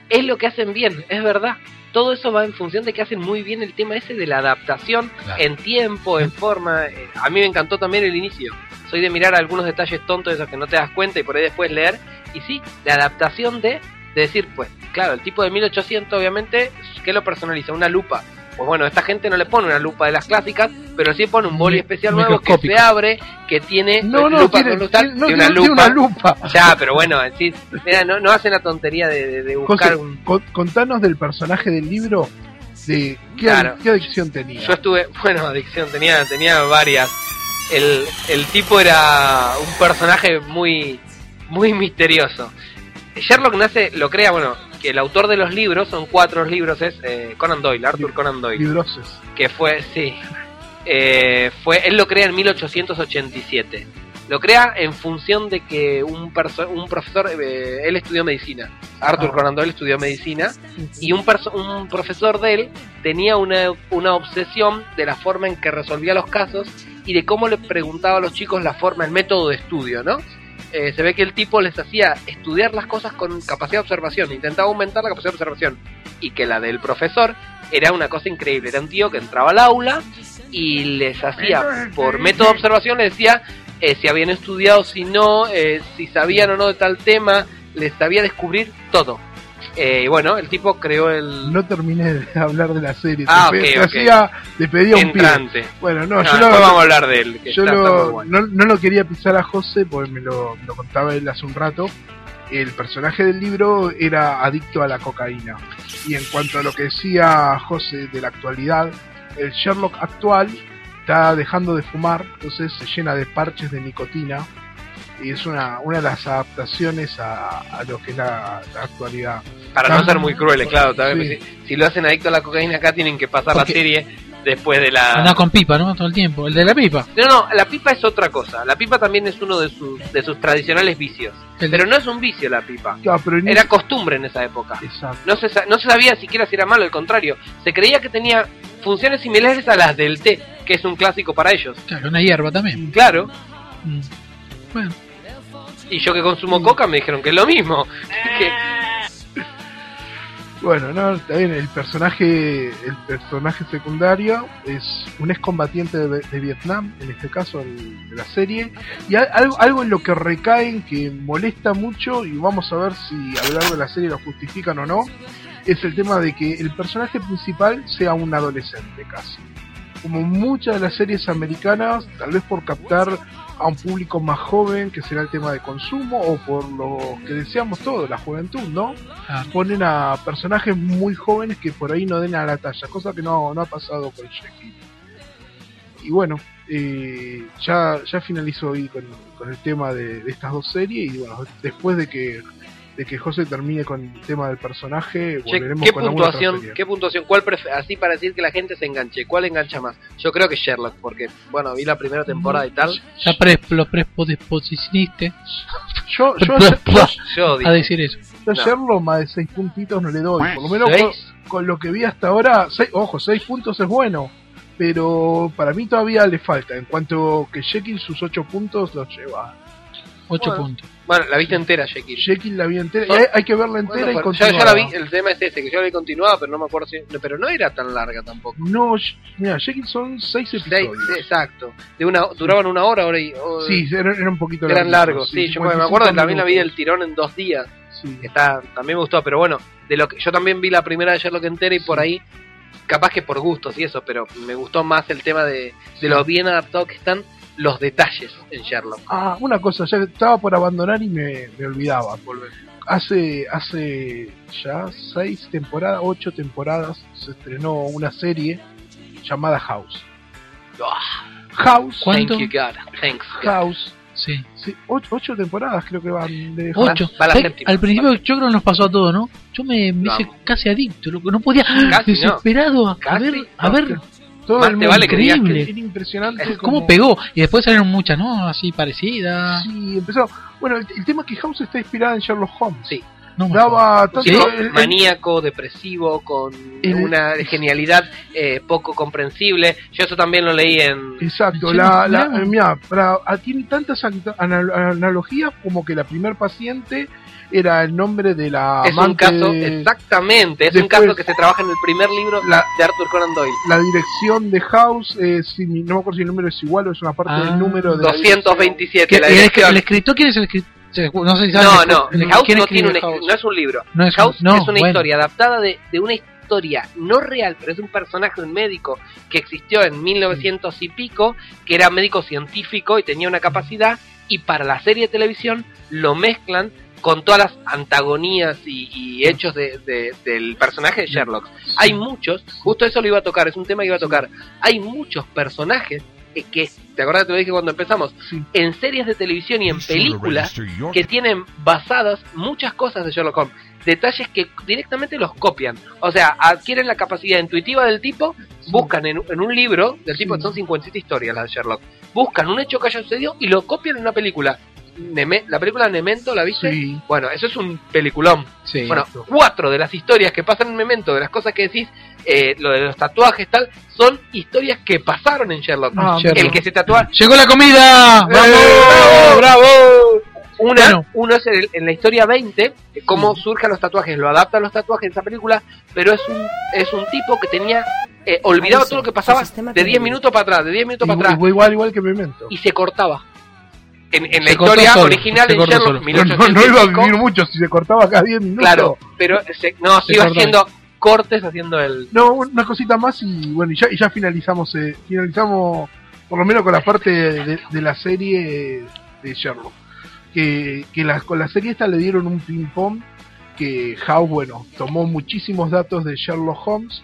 Es lo que hacen bien, es verdad. Todo eso va en función de que hacen muy bien el tema ese de la adaptación Claro. en tiempo, en forma. Eh, A mí me encantó también el inicio. Soy de mirar algunos detalles tontos de esos que no te das cuenta y por ahí después leer. Y sí, la adaptación de, de decir, pues, claro, el tipo de 1800 obviamente, ¿qué lo personaliza? Una lupa. Pues bueno, esta gente no le pone una lupa de las clásicas, pero sí pone un boli especial nuevo que se abre, que tiene No, no, lupa tiene, tal, tiene- no, una tiene- tiene lupa. una lupa. Ya, pero bueno, sí, mira, no, no hacen la tontería de, de- de buscar José, un... con- contanos del personaje del libro, de qué, Claro. qué adicción tenía. Yo estuve, bueno, adicción, tenía, tenía varias. El, el tipo era un personaje muy, muy misterioso. Sherlock nace, lo crea, bueno, que el autor de los libros, son cuatro libros, es eh, Conan Doyle, Arthur Conan Doyle, que fue, sí, eh, fue, él lo crea en 1887. Lo crea en función de que un, perso- un profesor, eh, él estudió medicina, Arthur Ah. Conan Doyle estudió medicina, y un, un profesor de él tenía una, una obsesión de la forma en que resolvía los casos y de cómo le preguntaba a los chicos la forma, el método de estudio, ¿no? Eh, se ve que el tipo les hacía estudiar las cosas con capacidad de observación, intentaba aumentar la capacidad de observación, y que la del profesor era una cosa increíble, era un tío que entraba al aula y les hacía, por método de observación, les decía eh, si habían estudiado, si no, eh, si sabían o no de tal tema, les sabía descubrir todo. Eh, bueno, el tipo creó el... No terminé de hablar de la serie. Ah, te, hacía, pedía un pie. Bueno, no, No, yo, lo, vamos a hablar de él, que yo está- lo- bueno. no, no lo quería pisar a José porque me lo, me lo contaba él hace un rato. El personaje del libro era adicto a la cocaína. Y en cuanto a lo que decía José de la actualidad, el Sherlock actual está dejando de fumar, entonces se llena de parches de nicotina y es una, una de las adaptaciones a, a lo que es la, la actualidad. Para no ser muy crueles, claro. vez sí. si, si lo hacen adicto a la cocaína acá, tienen que pasar Porque- la serie después de la... Anda con pipa, ¿no? Todo el tiempo. El de la pipa. No, no, la pipa es otra cosa. La pipa también es uno de sus, de sus tradicionales vicios. El Pero no es un vicio la pipa. Claro, pero en Era costumbre en esa época. Exacto. No se, no se sabía siquiera si era malo, al contrario. Se creía que tenía funciones similares a las del té, que es un clásico para ellos. Claro, una hierba también. Claro. Mm. Bueno, Y yo que consumo coca me dijeron que es lo mismo. Bueno, no, está el personaje, el personaje secundario es un excombatiente de, de Vietnam, en este caso de la serie, y algo, algo en lo que recaen que molesta mucho, y vamos a ver si a lo largo de la serie lo justifican o no, es el tema de que el personaje principal sea un adolescente casi. Como muchas de las series americanas, tal vez por captar a un público más joven, que será el tema de consumo, o por lo que deseamos todos, la juventud, ¿no? claro. ponen a personajes muy jóvenes que por ahí no den a la talla, cosa que no, no ha pasado con Jekyll. Y bueno, eh, ya, ya finalizo hoy con, con el tema de, de estas dos series y bueno, después de que de que José termine con el tema del personaje, Che, volveremos ¿qué con puntuación, qué puntuación, cuál así para decir que la gente se enganche, cuál engancha más? Yo creo que Sherlock, porque bueno, vi la primera temporada y tal. Ya pre, lo predisposicioniste Yo, yo, yo, Yo digo, a decir eso. yo No. Sherlock más de 6 puntitos no le doy, por lo menos con lo que vi hasta ahora, seis- ojo, 6 puntos es bueno, pero para mí todavía le falta, en cuanto que Jekyll sus 8 puntos los lleva. 8 Bueno. puntos. Bueno, la viste entera, Jekyll. Jekyll la vi entera, Son- y hay, hay que verla entera Bueno, y yo, yo la vi, el tema es este, que yo la vi continuada, pero no me acuerdo si... Pero no era tan larga tampoco. No, mira, Jekyll son 6 Seis, episodios. sí, exacto. De una, duraban una hora, hora y... o- Sí, eran, eran un poquito eran largos, sí. Yo me 55 acuerdo que también la vi del tirón en dos días. Sí. Está, también me gustó, pero bueno, de lo que yo también vi la primera de Sherlock entera y por ahí, capaz que por gustos y eso, pero me gustó más el tema de, de lo bien adaptado que están los detalles en Sherlock. Ah, una cosa, ya estaba por abandonar y me, me olvidaba. Volver. Hace, hace ya 6 temporadas, 8 temporadas, se estrenó una serie llamada House. House, ¿Cuánto? Thank you God. Thanks. God. House, Sí. sí, 8 temporadas creo que van de. 8. va la séptima. Al principio yo creo que nos pasó a todos, ¿no? Yo me, me hice casi adicto, loco. No podía. Casi, desesperado a, a Casi, ver, a ver Todo Más el te mundo vale que digas que- increíble. Era impresionante cómo como- pegó. Y después salieron muchas, ¿no? Así parecidas. Sí, empezó. Bueno, el, el tema es que House está inspirada en Sherlock Holmes. Sí. No Daba tanto el- el- maníaco, depresivo, con El- una genialidad eh, poco comprensible. Yo eso también lo leí en... Exacto, Sí, la, la, mirá. eh, mirá, para- ah, tiene tantas anta- anal- analogías como que la primer paciente era el nombre de la Es un caso, de- exactamente, es un Después- caso que se trabaja en el primer libro La- de Arthur Conan Doyle. la dirección de House, es, si- no me acuerdo si el número es igual o es una parte Ah. del número de la 227, ¿Qué- la el, dirección. el escritor quién es el escritor? No sé si No, no, el- House ¿quién no, tiene un, House? no es un libro. No es House un- no, es una bueno. historia adaptada de, de una historia no real, pero es un personaje, un médico que existió en 1900 y pico, que era médico científico y tenía una capacidad, y para la serie de televisión lo mezclan con todas las antagonías y, y hechos de- de- del personaje de Sherlock. Hay muchos, justo eso lo iba a tocar, es un tema que iba a tocar. Hay muchos personajes que, ¿te acuerdas que te lo dije cuando empezamos? Sí. En series de televisión y en películas que tienen basadas muchas cosas de Sherlock Holmes. Detalles que directamente los copian. O sea, adquieren la capacidad intuitiva del tipo, buscan en, en un libro del tipo, Sí. son 57 historias las de Sherlock, buscan un hecho que haya sucedido y lo copian en una película. Neme- la película Memento, ¿la viste? Sí. Bueno, eso es un peliculón. Sí. Bueno, cuatro de las historias que pasan en Memento, de las cosas que decís, eh, lo de los tatuajes, tal, son historias que pasaron en Sherlock. Ah, Sherlock. El que se tatúa. ¡Llegó la comida! ¡Bravo! ¡Bravo! Una, Bueno. uno es en, en la historia 20, eh, cómo surgen los tatuajes, lo adapta a los tatuajes en esa película, pero es un, es un tipo que tenía eh, olvidado todo lo que pasaba el de 10 tiene- minutos para atrás, de 10 minutos para atrás, Igual, igual, igual que Memento. y se cortaba. En, en la Se historia solo, original de Sherlock. No, 1800 no, no iba a vivir mucho si se cortaba cada 10 minutos. Claro, pero se, no, se Se iba cortó. haciendo cortes haciendo el... No, una cosita más y bueno, y ya, y ya finalizamos, eh, finalizamos por lo menos con la parte de, de la serie de Sherlock. Que, que la- con la serie esta le dieron un ping pong que House, bueno, tomó muchísimos datos de Sherlock Holmes,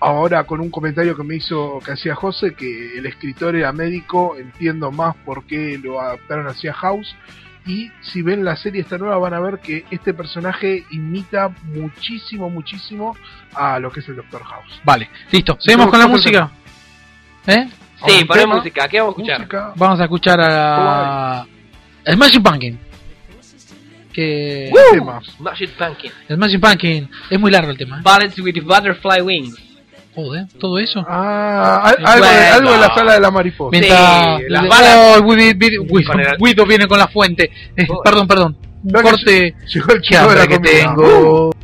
ahora con un comentario que me hizo, que hacía José, que el escritor era médico, entiendo más por qué lo adaptaron hacia House. Y si ven la serie esta nueva van a ver que este personaje imita muchísimo, muchísimo a lo que es el Doctor House. Vale, listo. ¿Seguimos con la música? ¿Eh? Sí, ponemos música. ¿Qué vamos a escuchar? Vamos a escuchar a... Smashing Pumpkin. Que... Smashing Pumpkin. Smashing Pumpkin. Es muy largo el tema. ¿eh? Balance with Butterfly Wings. ¿eh? Todo eso. Ah, algo, de, la sala de la mariposa. Las balas. Oh, viene con la fuente. Eh, oh. Perdón, perdón. Corte. Que tengo. Uh.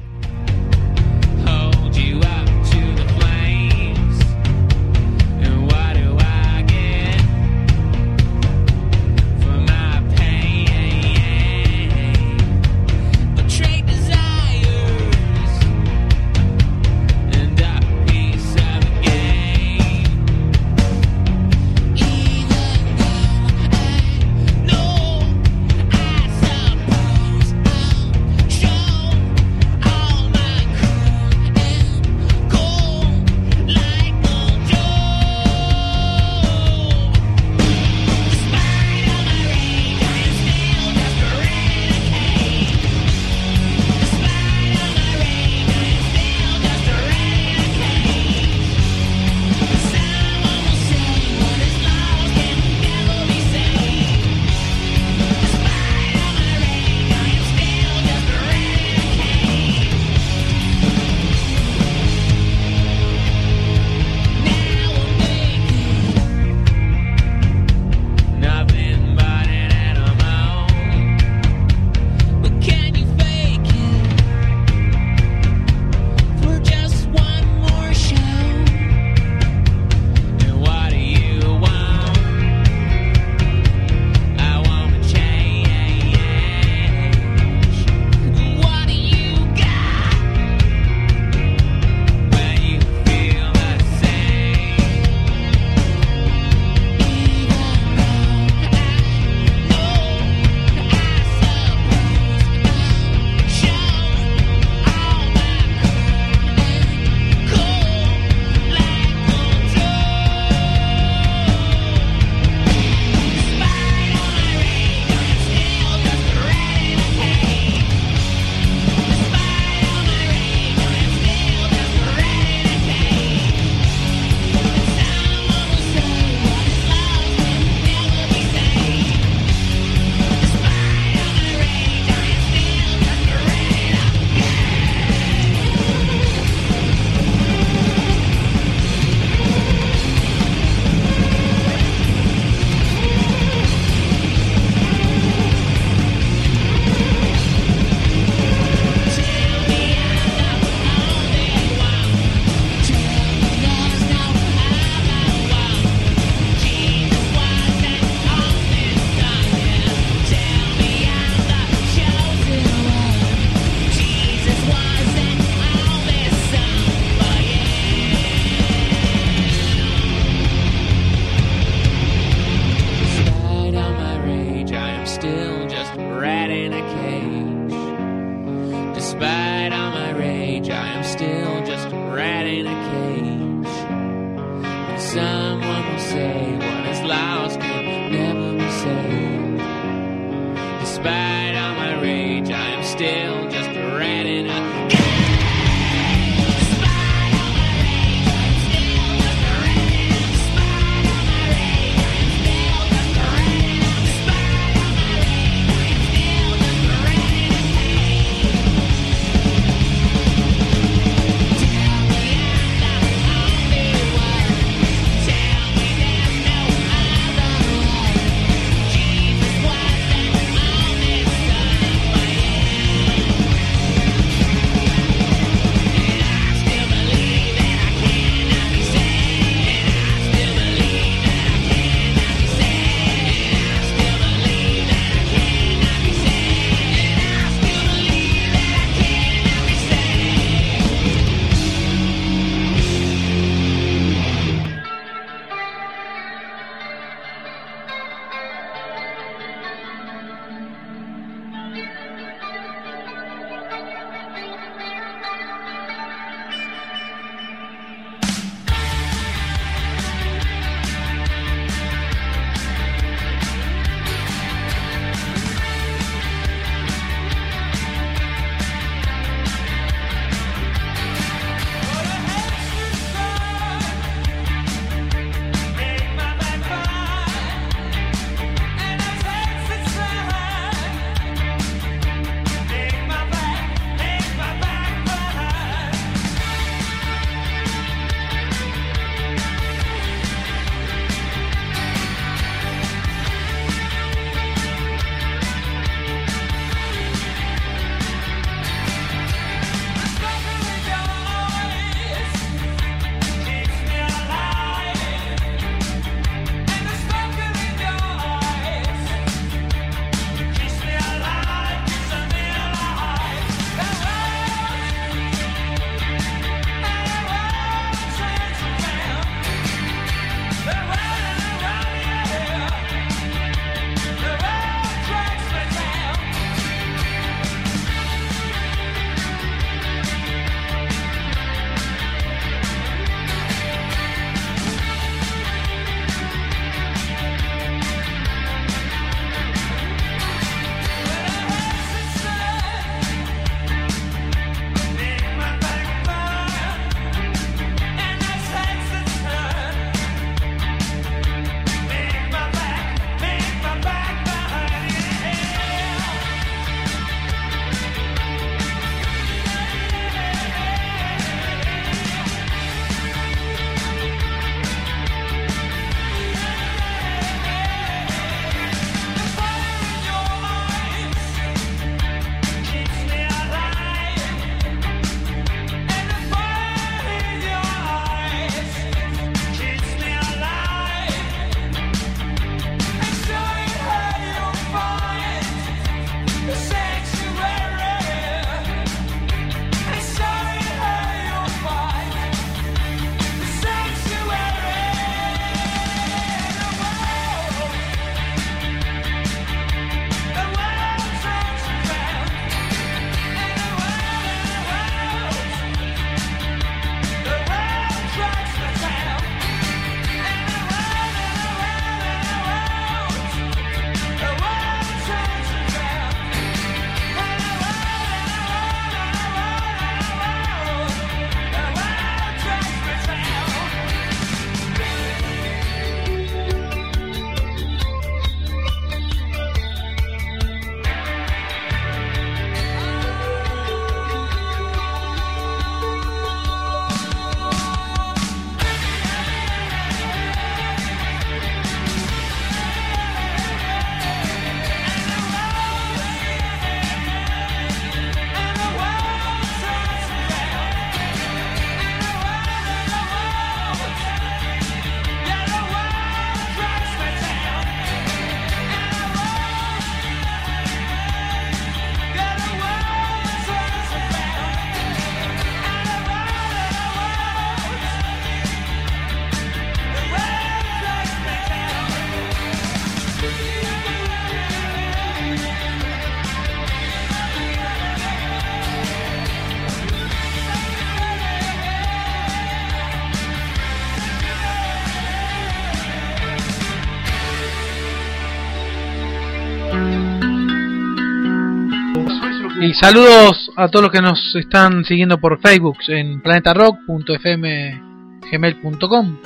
Saludos a todos los que nos están siguiendo por Facebook en planetarock.fmgmail.com.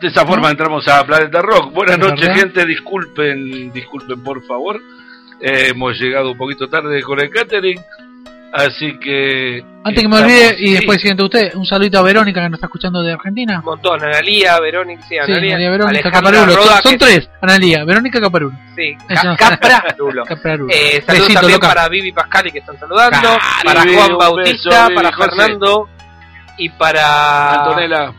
De esa forma entramos a Planeta Rock. Buenas Es noches, gente. Disculpen, disculpen por favor. Eh, hemos llegado un poquito tarde con el catering. Así que. Antes que me estamos- olvide, y sí. después siguiente usted, un saludito a Verónica que nos está escuchando de Argentina. Un montón, Analía, Verónica, sí, Sí, Analía, Verónica Alejandra Caparulo. Roda, Son, tres, Analía, Verónica Caparulo. Sí. Ca- Caprarulo. Caparulo. Eh, saludos Besito, también loca. para Vivi Pascali que están saludando, para Juan Bautista, beso, Vivi, para José. Fernando y para Antonella.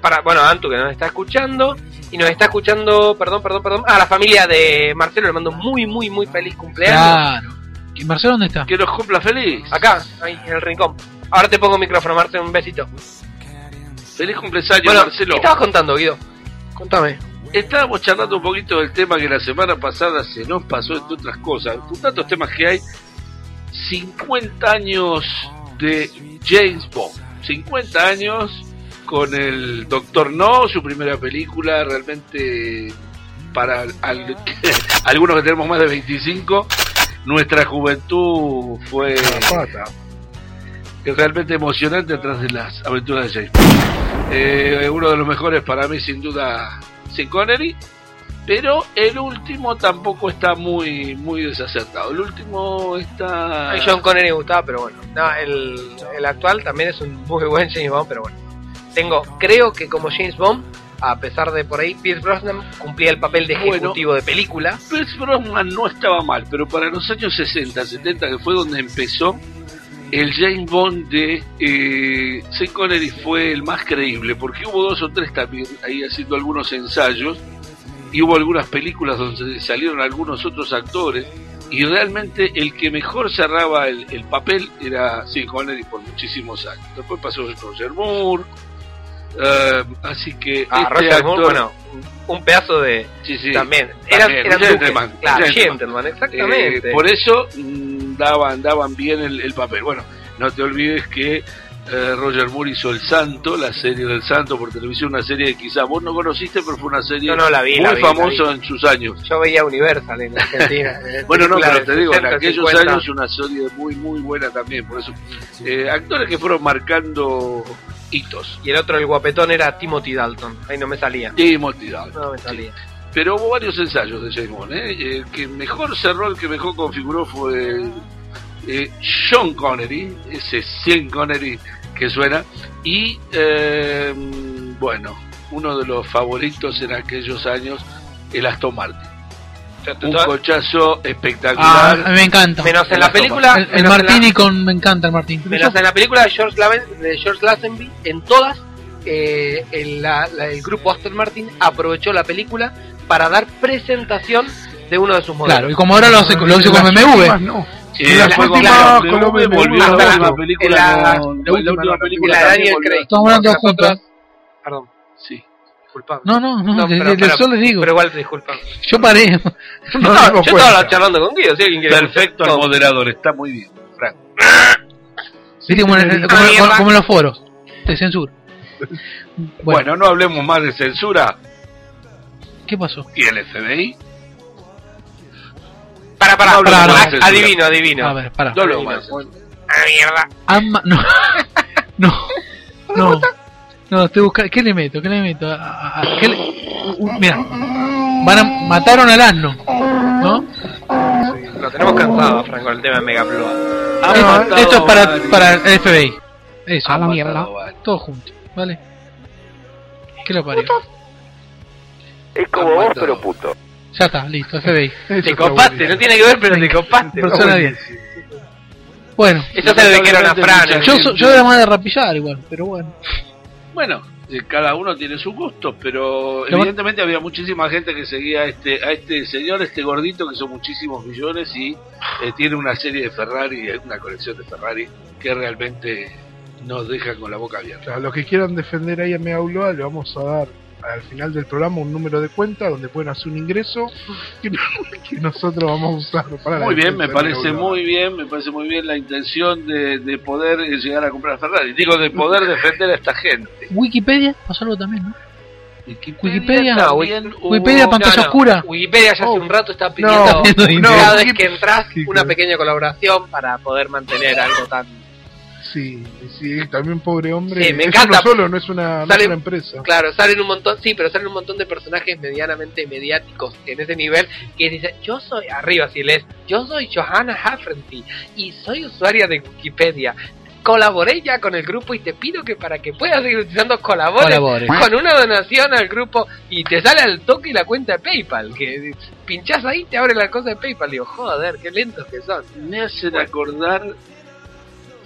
para bueno Antu que nos está escuchando y nos está escuchando, perdón, perdón, perdón, a la familia de Marcelo le mando muy muy muy feliz cumpleaños. Claro. ¿Y Marcelo dónde está? Que nos cumpla feliz. Acá, ahí en el rincón. Ahora te pongo el micrófono, Marcelo, un besito. Feliz cumpleaños, Bueno, Marcelo. ¿qué estabas contando, Guido? Contame. Estábamos charlando un poquito del tema que la semana pasada se nos pasó, entre otras cosas. Por tantos temas que hay, 50 años de James Bond. 50 años con el Doctor No, su primera película, realmente para al- algunos que tenemos más de 25, nuestra juventud fue realmente emocionante atrás de las aventuras de James Bond. Eh, uno de los mejores para mí sin duda Sean Connery, pero el último tampoco está muy muy desacertado. El último está A mí John Connery me gustaba, pero bueno. No, el, el actual también es un muy buen James Bond, pero bueno. Tengo, creo que como James Bond, a pesar de por ahí, Pierce Brosnan cumplía el papel de Bueno. ejecutivo de película. Pierce Brosnan no estaba mal, pero para los años 60, 70, que fue donde empezó, el James Bond de eh, Sean Connery fue el más creíble, porque hubo dos o tres también ahí haciendo algunos ensayos, y hubo algunas películas donde salieron algunos otros actores, y realmente el que mejor cerraba el, el papel era Sean Connery por muchísimos años. Después pasó Roger Moore, eh, así que Ah, este Roger actor, Moore, bueno, un, pedazo de. Sí, sí. También. También, Eran, duques. gentleman, Claro, gentleman. gentleman, exactamente. Eh, por eso mm, daban, daban bien el, el papel. Bueno, no te olvides que eh, Roger Moore hizo El Santo, la serie del Santo por televisión, una serie que quizá vos no conociste, pero fue una serie No, no, la vi, muy la vi, la famosa vi. en sus años. Yo veía Universal en Argentina. en Bueno, no, pero te digo, en 60, aquellos 50. años una serie muy, muy buena también. Por eso, eh, actores que fueron marcando hitos. Y el otro, el guapetón, era Timothy Dalton. Ahí no me salía. Timothy Dalton. No me salía. Pero hubo varios ensayos de James Bond. ¿eh? El que mejor cerró, el que mejor configuró fue eh, Sean Connery, ese Sean Connery que suena. Y eh, bueno, uno de los favoritos en aquellos años, el Aston Martin. Un cochazo Ah, espectacular. me encanta. Menos en la película. El, el en la- Martini con. Me encanta el Martín. Menos en la película de George, Laven- de George Lazenby, en todas, eh, el, la- la- el grupo Aston Martin aprovechó la película para dar presentación de uno de sus modelos. Claro, y como ahora lo hace, lo hizo con BMW. no. Sí, la con última- con BMW, volvió la la- última película. la- la la última, la película la Daniel. Craig. Estamos hablando otras- juntos. Perdón. Sí. No, no, no, de- pero- de- de pero- solo digo. Pero igual te disculpa. Yo paré. Yo estaba, yo estaba charlando con Guido, si alguien quiere Perfecto al moderador, está muy bien. Frank. Viste como en, el- como- mierda. como- como en los foros. Te censura. Bueno, no hablemos más de censura. ¿Qué pasó? ¿Y el FBI? Para, para, No para, censura. adivino, adivino. A ver, para. No Adivino. más. Ah, mierda. Ama- no. no. No. No, estoy buscando. ¿Qué le meto? ¿Qué le meto? A- a- a- ¿qué le- Mira. Van a... Mataron al asno. ¿No? Lo tenemos cansado, a Franco, el tema de Megaploa. Ha Esto, esto es para, varios. para el FBI. Eso. Ha matado varios. Todo junto. ¿Vale? ¿Qué lo parió? Es como vos, pero puto. Ya está, listo, FBI. Te copaste, no tiene que ver, pero te copaste. Persona. Bueno. Eso se lo dijeron a Fran. Yo, yo era más de rapillar igual, pero bueno. Bueno, eh, cada uno tiene su gusto, pero evidentemente había muchísima gente que seguía a este, a este señor, este gordito que son muchísimos millones y eh, tiene una serie de Ferrari, una colección de Ferrari que realmente nos deja con la boca abierta. A los que quieran defender ahí a Mega Ulloa, le vamos a dar al final del programa un número de cuenta donde pueden hacer un ingreso que, que nosotros vamos a usar para la Muy bien, defensa me de parece muy bien, me parece muy bien la intención de, de poder eh, llegar a comprar Ferrari. Digo, de poder defender a esta gente. Wikipedia pasó algo también, ¿no? Wikipedia, No, hubo- Wikipedia pantalla No, no, oscura. Wikipedia ya hace un rato está pidiendo no, cada no, vez que entras una pequeña colaboración para poder mantener algo tan Sí, sí, también pobre hombre. Sí, me es encanta. uno solo, no es una, no es Sale- una empresa. Claro, salen un montón, sí, pero salen un montón de personajes medianamente mediáticos en ese nivel que dicen, yo soy, arriba si lees, yo soy Johanna Hafrenty y soy usuaria de Wikipedia. Colaboré ya con el grupo y te pido que para que puedas seguir utilizando colabores Colabore. con una donación al grupo y te sale al toque la cuenta de PayPal, que pinchás ahí te abre la cosa de PayPal. Digo, joder, qué lentos que son. Me hacen acordar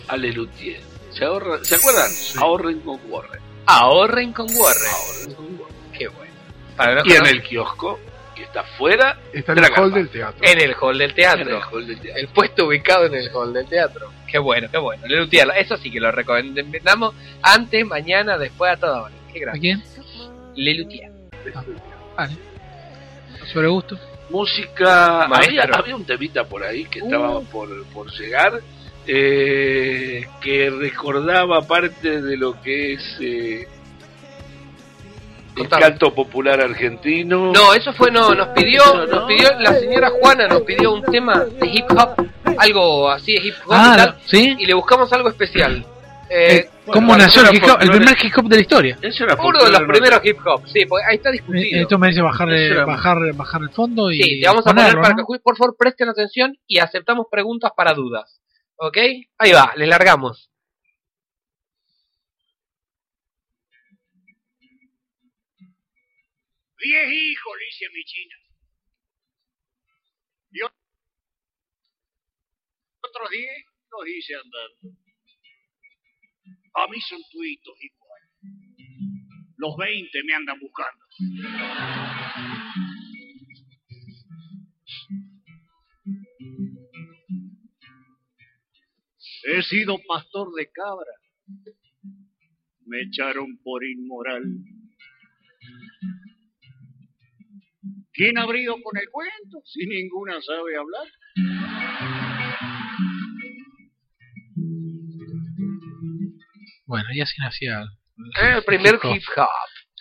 a Lelutier. ¿Se, ahorra- ¿Se acuerdan? Ahorren con Warren. Ahorren con Warren. Ahorren con Warren. Qué bueno. Para Y en el kiosco, que está fuera, Está en el hall del teatro. en el hall del teatro. En el hall del teatro. El puesto ubicado en el hall del teatro. Qué bueno, qué bueno. Lelutier, eso sí que lo recomendamos antes, mañana, después, a toda hora. Qué ¿A gracias. quién? Lelutier. Vale. Sobre gusto. Música. Había, había un temita por ahí que estaba por, por llegar. Eh, que recordaba parte de lo que es eh, el canto popular argentino. No, eso fue, no, nos pidió, nos pidió, la señora Juana nos pidió un tema de hip hop, algo así de hip hop Ah, y tal, ¿sí? y le buscamos algo especial. Eh, Eh, ¿Cómo bueno, nació el, hip hop? el primer hip hop de la historia? Eso era uno de los ¿no? primeros hip hop, sí, porque ahí está Eh, discutido. Esto me dice bajar, era- bajar, bajar el fondo y. Sí, te vamos a poner para ¿no? que por favor presten atención y aceptamos preguntas para dudas. ¿Ok? Ahí va, les largamos. Diez hijos, le hice mi china. Y otros diez los hice andando. A mí son tuitos igual. Los veinte me andan buscando. He sido pastor de cabra. Me echaron por inmoral. ¿Quién abrió con el cuento si ninguna sabe hablar? Bueno, y así nacía Eh, el primer Hip hop. hip hop.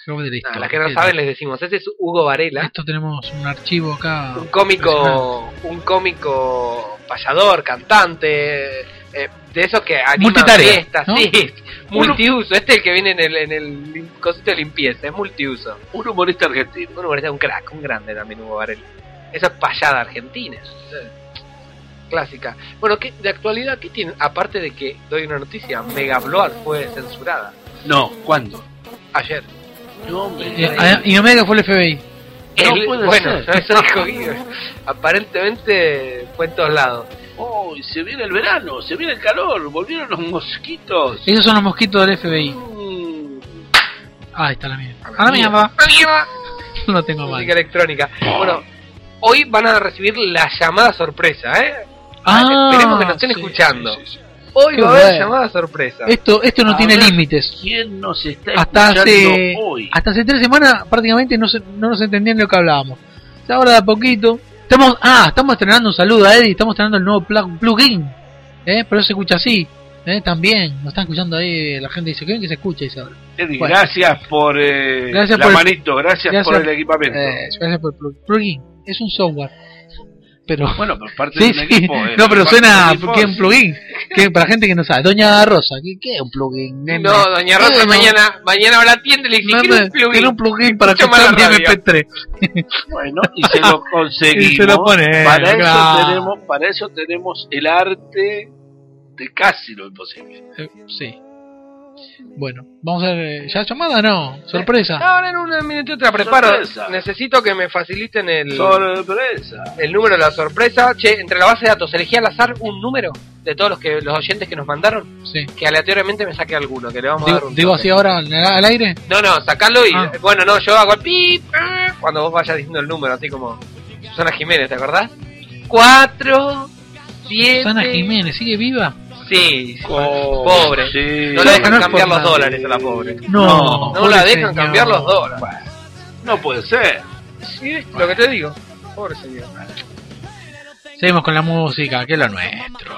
el hip hop de la Ah, historia. las que no ¿Qué saben les decimos, ese es Hugo Varela, Esto tenemos un archivo acá. un cómico, un cómico payador, cantante, eh, de esos que Multitarea, fiestas, ¿no? sí, multiuso, este es el que viene en el, en el cosito de limpieza, es multiuso. Un humorista argentino. Bueno, parece un crack, un grande también Hugo Varela. Esa es payada argentina. eh, Clásica. Bueno, ¿qué, de actualidad, ¿qué tienen? Aparte de que doy una noticia, Mega Blood fue censurada No, ¿cuándo? ayer. No, me Eh, ah, y Omega fue el FBI. No El- puede bueno, ser. eso dijo Guido. Aparentemente fue en todos lados. Oh, se viene el verano, se viene el calor, volvieron los mosquitos. Esos son los mosquitos del FBI. Mm, Ah, ahí está la mía. A la mía va. No tengo mal. Música electrónica. Bueno, hoy van a recibir la llamada sorpresa, ¿eh? Ah, Esperemos que nos estén sí, escuchando. sí, sí, sí. Hoy Qué va a haber llamada sorpresa. Esto, esto no A tiene ver. límites. ¿Quién nos está Hasta escuchando hace, hoy? hasta hace tres semanas prácticamente no, se, no nos entendían lo que hablábamos. Ya Ahora de a poquito. Estamos, ah, estamos estrenando un saludo a Eddie, estamos estrenando el nuevo plug- plugin. ¿eh? Pero se escucha así. ¿eh? También, nos están escuchando ahí, la gente dice, ¿qué bien que se escucha? Dice ahora. Eddie, Bueno. gracias por eh, Gracias la por el- manito, gracias, gracias- por el equipamiento. Eh, gracias por el plug- plugin. Es un software. Pero, Bueno, pero parte sí, de un sí. equipo. eh, no, pero suena del equipo, que es un plugin. Que para gente que no sabe. Doña Rosa, ¿qué, qué es un plugin? nene? No, doña Rosa no. mañana, mañana va a la tienda y le dice, No, quiero no, un plugin. quiero un plugin para Escucha escuchar mi la radio. MP3. Bueno, y se lo conseguimos. Y se lo ponemos, para, eso claro. tenemos, para eso tenemos el arte de casi lo imposible. Eh, sí. Bueno, vamos a ver. eh, ¿Ya llamada? No, sorpresa. Ahora en un minuto te la preparo. Sorpresa. Necesito que me faciliten el, Sorpresa. el número de la sorpresa. Che, entre la base de datos, elegí al azar un número de todos los que los oyentes que nos mandaron. Sí. Que aleatoriamente me saque alguno, que le vamos a Digo, dar un digo toque. así ahora al, al aire. No, no, sacalo y. Ah. Bueno, no, yo hago el pip ah, cuando vos vayas diciendo el número, así como. Susana Jiménez, ¿te acordás? Cuatro, siete. Susana Jiménez, ¿sigue viva? Sí, Oh, pobre. sí. No le dejan No es cambiar los dólares a la pobre. No, No la dejan señor. cambiar los dólares. No puede ser. Sí, lo que te digo. Pobre señor. Seguimos con la música, que es lo nuestro.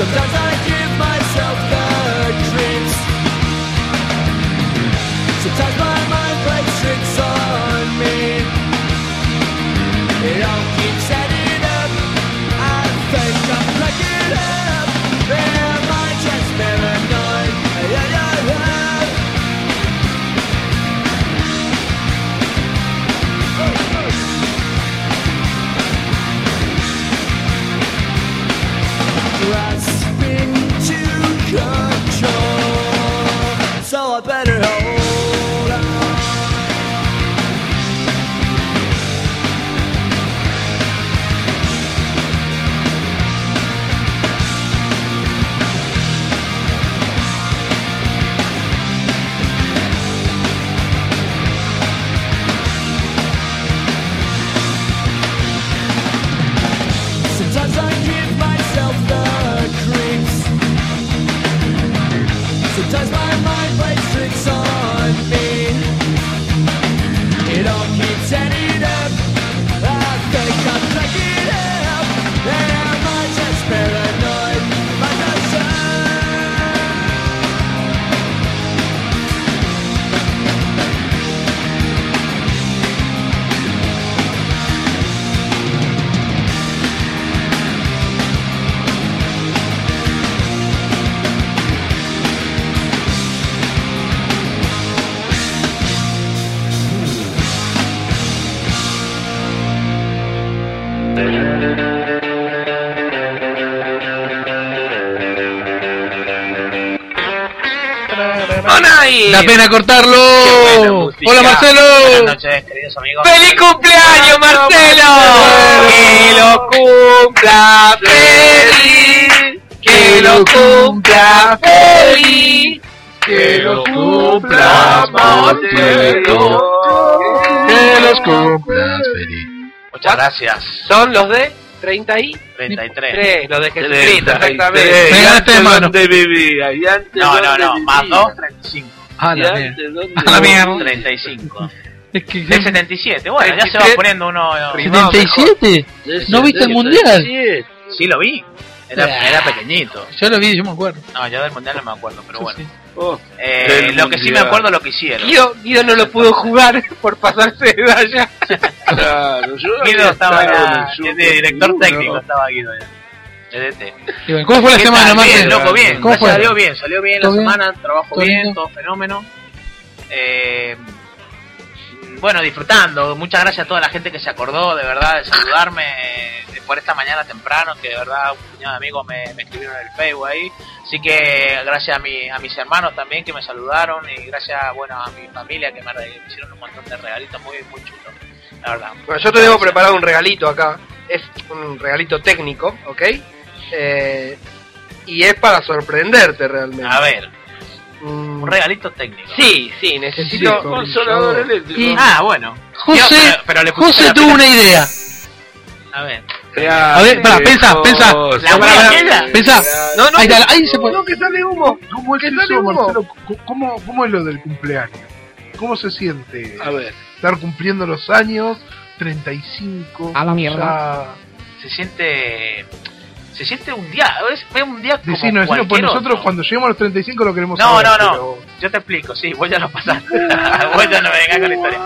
Sometimes I Da pena cortarlo. Hola Marcelo. Buenas noches, queridos amigos. ¡Feliz cumpleaños, Marcelo! ¡Que lo cumpla feliz! ¡Que lo cumpla feliz! ¡Que lo cumpla Marcelo! Que los cumplas feliz. Muchas gracias. Son los de 30 y 33. 3, los de Jesucristo, Treinta y exactamente. tres. Me ¿Y ganaste, antes hermano. dónde vivía? ¿Y antes No, no, no, más vivía? 2, 35. Ah, ¿Y la mierda. A la mierda. 35. Es que Del 77, bueno, ya se va 33. poniendo uno. Rimado mejor. 77. ¿No viste el mundial? Sí, lo vi. Era, era pequeñito. Yo lo vi, yo me acuerdo. No, yo del mundial no me acuerdo, pero bueno. Oh, Eh, lo que sí me mundial. acuerdo lo que hicieron. Guido, Guido no lo pudo jugar por pasarse de edad ya. Claro, yo Guido estaba estado en ya, de director 21. técnico estaba Guido ya. DDT. Y bueno, ¿Cómo fue la ¿Qué semana, Marcelo? loco, bien. ¿Cómo fue? Dios, bien. Salió bien la semana, trabajo ¿Todo bien, todo fenómeno. Eh, bueno, disfrutando. Muchas gracias a toda la gente que se acordó, de verdad, de saludarme eh, por esta mañana temprano, que de verdad un puñado de amigos me, me escribieron en el Facebook ahí. Así que gracias a, mi, a mis hermanos también que me saludaron y gracias, bueno, a mi familia que me, hicieron un montón de regalitos muy, muy chulos. La verdad. Bueno, yo te debo preparar un regalito acá. Es un regalito técnico, ¿ok? Eh, y es para sorprendenderte realmente. A ver, Mm, un regalito técnico. Sí, sí, necesito. Sí, consolador eléctrico. Y- Ah, bueno. José, pero- pero le pusiste José tuvo una idea. A ver. A ver, pará, pensá, pensá. La. Pensá. No, no, Ahí, está, ahí se puede. no, que sale humo. ¿Cómo es ¿Qué eso, sale humo? Marcelo? C- ¿Cómo, ¿Cómo es lo del cumpleaños? ¿Cómo se siente A ver. estar cumpliendo los años? 35. A la mierda. Se siente. Se siente un día. Es, es un día como. Decinos, decinos, pues nosotros otro. cuando lleguemos a los 35 lo queremos No, saber. no, no. pero- Yo te explico, sí, vos ya lo pasaste. vos ya no me vengas con la historia.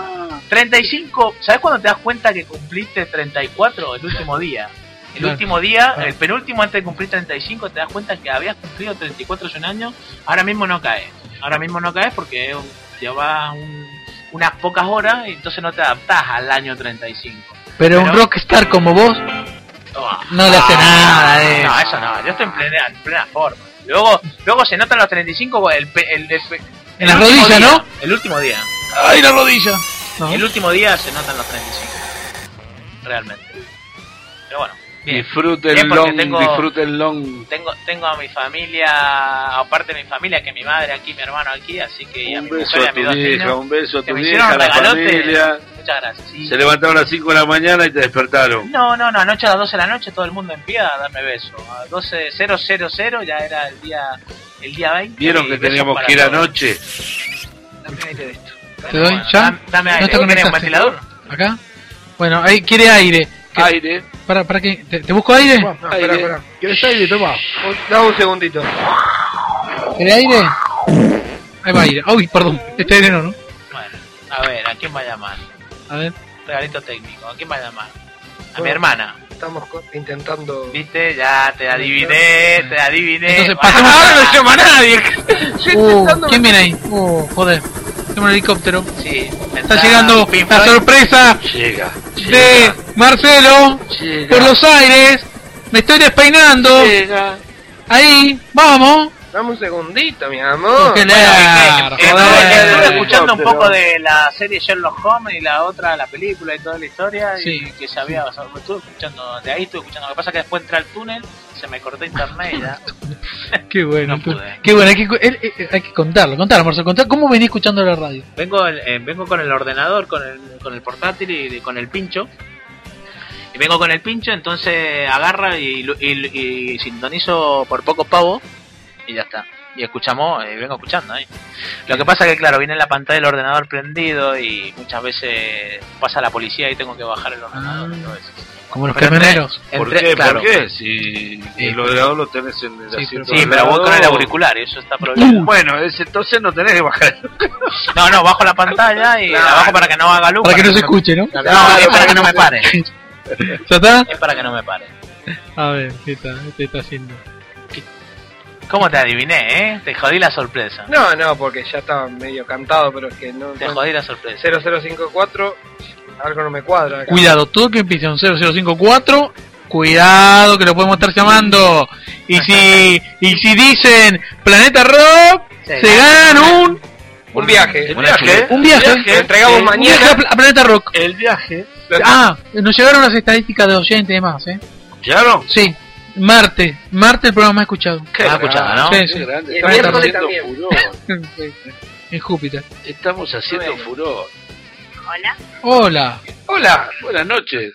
35, ¿sabes cuando te das cuenta que cumpliste 34 el último día? El Claro. último día, Claro. el penúltimo antes de cumplir 35, te das cuenta que habías cumplido 34 hace un año, ahora mismo no caes. Ahora mismo no caes porque un- llevas un- unas pocas horas y entonces no te adaptás al año 35. Pero un Pero- rockstar como vos Oh, no le hace ah, nada de No, eso. no, yo estoy en plena, en plena forma. Luego, luego se notan los 35, el, el, el En rodillas, día, ¿no? El último día. ¡Ay, la rodilla! No. El último día se notan los 35. Realmente. Pero bueno, bien. Disfruten Bien, tengo- disfruten long. Tengo, tengo a mi familia, aparte de mi familia, que mi madre aquí, mi hermano aquí, así que y a Un mi beso mujer a a mis tu vieja, niños, un beso a tu hicieron a la regalote. familia. Muchas gracias. sí. Se levantaron a las 5 de la mañana y te despertaron. No, no, no, anoche a las 12 de la noche todo el mundo en pie a darme beso. A 12.000 ya era el día el día 20. Vieron que teníamos que ir todos. anoche. Dame aire de esto. ¿Te doy Bueno, ya? dam- Dame ¿No aire. te ¿Vos tenés un conectaste? ventilador? ¿Acá? Bueno, ahí quiere aire. ¿Qué- Aire. Para, para que ¿Te, te busco aire? No, espera, espera. ¿Querés aire? Toma. Dame un segundito. ¿Quiere aire? Ahí va aire. Uy, perdón. Este aire no, ¿no? A ver, ¿a quién va a llamar? A ver. Regalito técnico, ¿a quién va a llamar? A mi Bueno. hermana. Estamos intentando. ¿Viste? Ya te adiviné, te adiviné. Entonces, pasemos- ahora no llama a nadie. Uh, ¿Quién viene ahí? Uh, joder. Tengo un helicóptero. Sí, Está llegando la sorpresa Llega. de Marcelo Llega. por los aires. Me estoy despeinando. Llega. Ahí, vamos. Dame un segundito, mi amor. Bueno, eh, eh, estuve escuchando un poco de la serie Sherlock Holmes y la otra, la película y toda la historia, Sí. y que ya había, o sea, estuve escuchando, de ahí estuve escuchando. Lo que pasa es que después entré al túnel, se me cortó internet ya. Qué bueno. No pude. Qué bueno, hay que, eh, eh, hay que contarlo. Contarlo, Marcelo. Contar cómo venís escuchando la radio. Vengo, eh, vengo con el ordenador, con el, con el portátil y con el pincho. Y vengo con el pincho, entonces agarra y, y- y sintonizo por pocos pavos y ya está. Y escuchamos, y vengo escuchando ahí. Lo que pasa que, claro, viene la pantalla del ordenador prendido y muchas veces pasa la policía y tengo que bajar el ordenador. eso. Como los Pero camioneros. ¿Por qué? claro. ¿Por qué? Si el ordenador lo tenés en el Sí, asiento Sí, pero voy con el auricular y eso está prohibido. Bueno, es- entonces no tenés que bajar. No, no, bajo la pantalla y Claro. la bajo para que no haga luz. Para que no se escuche, ¿no? No, es para que no me pare. ¿Ya está? Es para que no me pare. A ver, ¿qué está, qué está haciendo? ¿Cómo te adiviné, eh? Te jodí la sorpresa. No, no, porque ya estaba medio cantado, pero es que no. Te jodí la sorpresa. 0054, algo no me cuadra. acá. Cuidado, todo que empiece un 0054, cuidado que lo podemos estar llamando. Y si y si dicen Planeta Rock, Sí. se ganan un Un viaje. El viaje. un viaje. Entregamos Un mañana. viaje a Pla- a Planeta Rock. El viaje. Ah, nos llegaron las estadísticas de oyentes y demás, ¿eh? ¿Claro? Sí, Marte, Marte el programa más escuchado. Más escuchada, ¿no? Sí, Qué sí. grande. Y el Estamos haciendo también. furor. En Júpiter. Estamos haciendo furor. Hola. Hola. Hola, Buenas noches.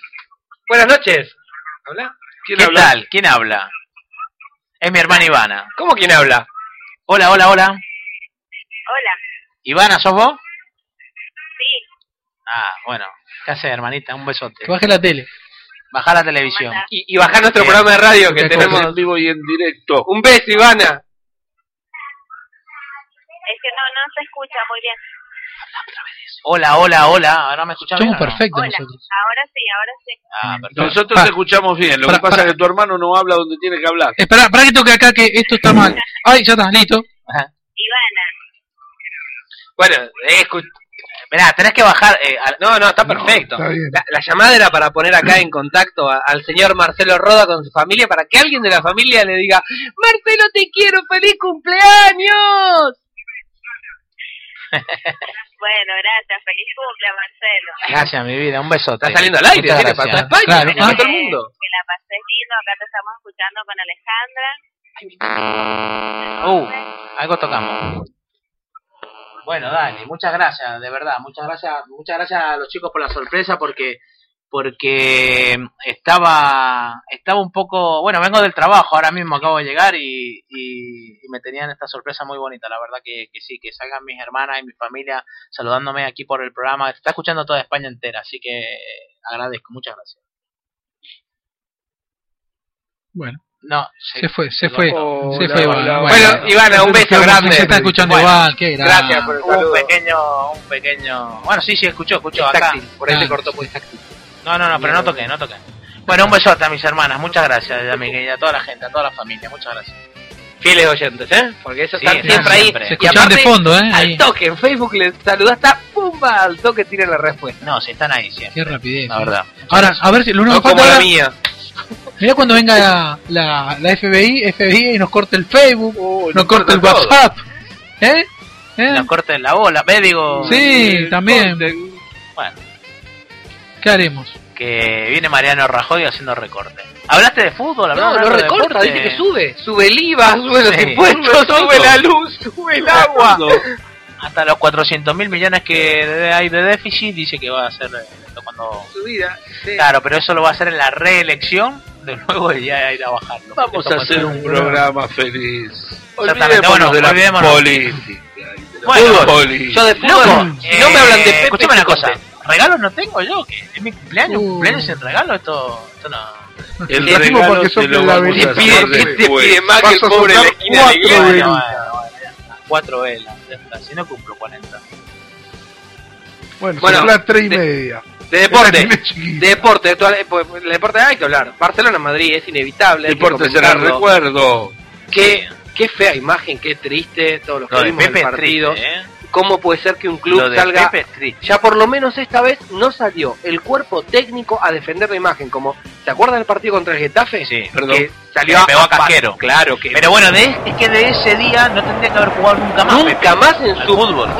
buenas noches. ¿Habla? ¿Quién ¿Qué habla? tal? ¿Quién habla? Es mi hermana Ivana. ¿Cómo quién habla? Hola, hola, hola. Hola. Ivana, ¿sos vos? Sí. Ah, bueno. ¿Qué haces, hermanita? Un besote. Que baje la tele. Baja la televisión. Y, y bajar nuestro Bien. programa de radio que tenemos. en vivo y en directo. Un beso, Ivana. Es que no, no se escucha muy bien. Hola, hola, hola. ¿Ahora me o no? perfectos Hola. nosotros. Ahora sí, ahora sí. Ah, perfecto. Nosotros Pa- te escuchamos bien. Lo para- que pasa para- es que tu hermano no habla donde tiene que hablar. Espera, para que toque acá que esto está mal. Ay, ya está, listo. Ivana. Bueno, eh, escu- Mirá, tenés que bajar. eh, al- no, no, está perfecto. está bien. La, la llamada era para poner acá en contacto a- al señor Marcelo Roda con su familia para que alguien de la familia le diga, Marcelo, te quiero, feliz cumpleaños. Bueno, gracias. Feliz cumple, Marcelo. Gracias, mi vida. Un besote. Está saliendo al aire, tiene para gracias. toda España, Claro. para todo el mundo. Que la pases lindo. Acá te estamos escuchando con Alejandra. Uh, algo tocamos. Bueno, dale, muchas gracias, de verdad, muchas gracias, muchas gracias a los chicos por la sorpresa porque porque estaba estaba un poco, bueno, vengo del trabajo, ahora mismo acabo de llegar y, y, y me tenían esta sorpresa muy bonita, la verdad que, que sí, que salgan mis hermanas y mi familia saludándome aquí por el programa, está escuchando toda España entera, así que agradezco, muchas gracias. Bueno, No, se fue, se fue. Hola, se fue, hola, Iván. Bueno, Ivana, un beso bueno, grande. Se está escuchando Bueno, igual, qué grande. Gracias por el un saludo. pequeño, un pequeño, bueno, sí, sí, escuchó, escuchó Es acá. táctil, por ahí Ah. te cortó muy táctil. No, no, no, pero no toqué, no toqué. Bueno, un besote a mis hermanas, muchas gracias, a, mi, a toda la gente, a toda la familia, muchas gracias. Fieles oyentes, ¿eh? Porque eso Sí, están siempre ahí. siempre. Se Y de fondo, ¿eh? Al toque, en Facebook les saludaste, ¡pumba! Al toque tienen la respuesta. No, si están ahí siempre, Qué rapidez. la verdad. Ahora, a ver si lo único No que como la mía. Mirá cuando venga la, la, la FBI, FBI y nos corte el Facebook, Uy, nos corte el todo. WhatsApp. ¿Eh? ¿Eh? Nos corten la bola, ve, digo, Sí, también. bueno, ¿Qué haremos? que viene Mariano Rajoy haciendo recorte. ¿Hablaste de fútbol? No, ¿Hablaste lo de recorta, dice que sube. Sube el IVA, sube los Sí. impuestos, sube la luz, sube el agua. Hasta los 400 mil millones que hay de déficit dice que va a hacer eh, cuando... Subida. sí. Claro, pero eso lo va a hacer en la reelección de nuevo y ya ir a bajarlo. Vamos a hacer un programa feliz. Olvidémonos bueno, de la olvidémonos. política. de la Bueno, política. Yo de fútbol, Loco, no me hablan de eh, Pepe, escúchame una cosa. Regalos no tengo yo, que es mi cumpleaños, Uh. cumpleaños sin regalo, esto, esto no. El Decimos regalo porque te lo vamos a hacer Pide, ¿qué te después. pide más que el pobre de la esquina de cuatro velas. Ya está. Si no cumplo 40. Bueno, Bueno, son las tres y de- media. De deporte, de deporte, actual, eh, pues, el deporte hay que hablar. Barcelona-Madrid es inevitable. que Deporte será recuerdo. Qué, qué fea imagen, qué triste, todos los que Lo de vimos el partido. triste, ¿eh? ¿Cómo puede ser que un club salga... Pepe. Ya por lo menos esta vez no salió el cuerpo técnico a defender la imagen. Como, ¿Se acuerdan del partido contra el Getafe? Sí, Perdón. Que salió Le pegó a Casquero. Claro que... Pero bueno, de, es que de ese día no tendría que haber jugado nunca más. Pepe, Nunca más en su fútbol.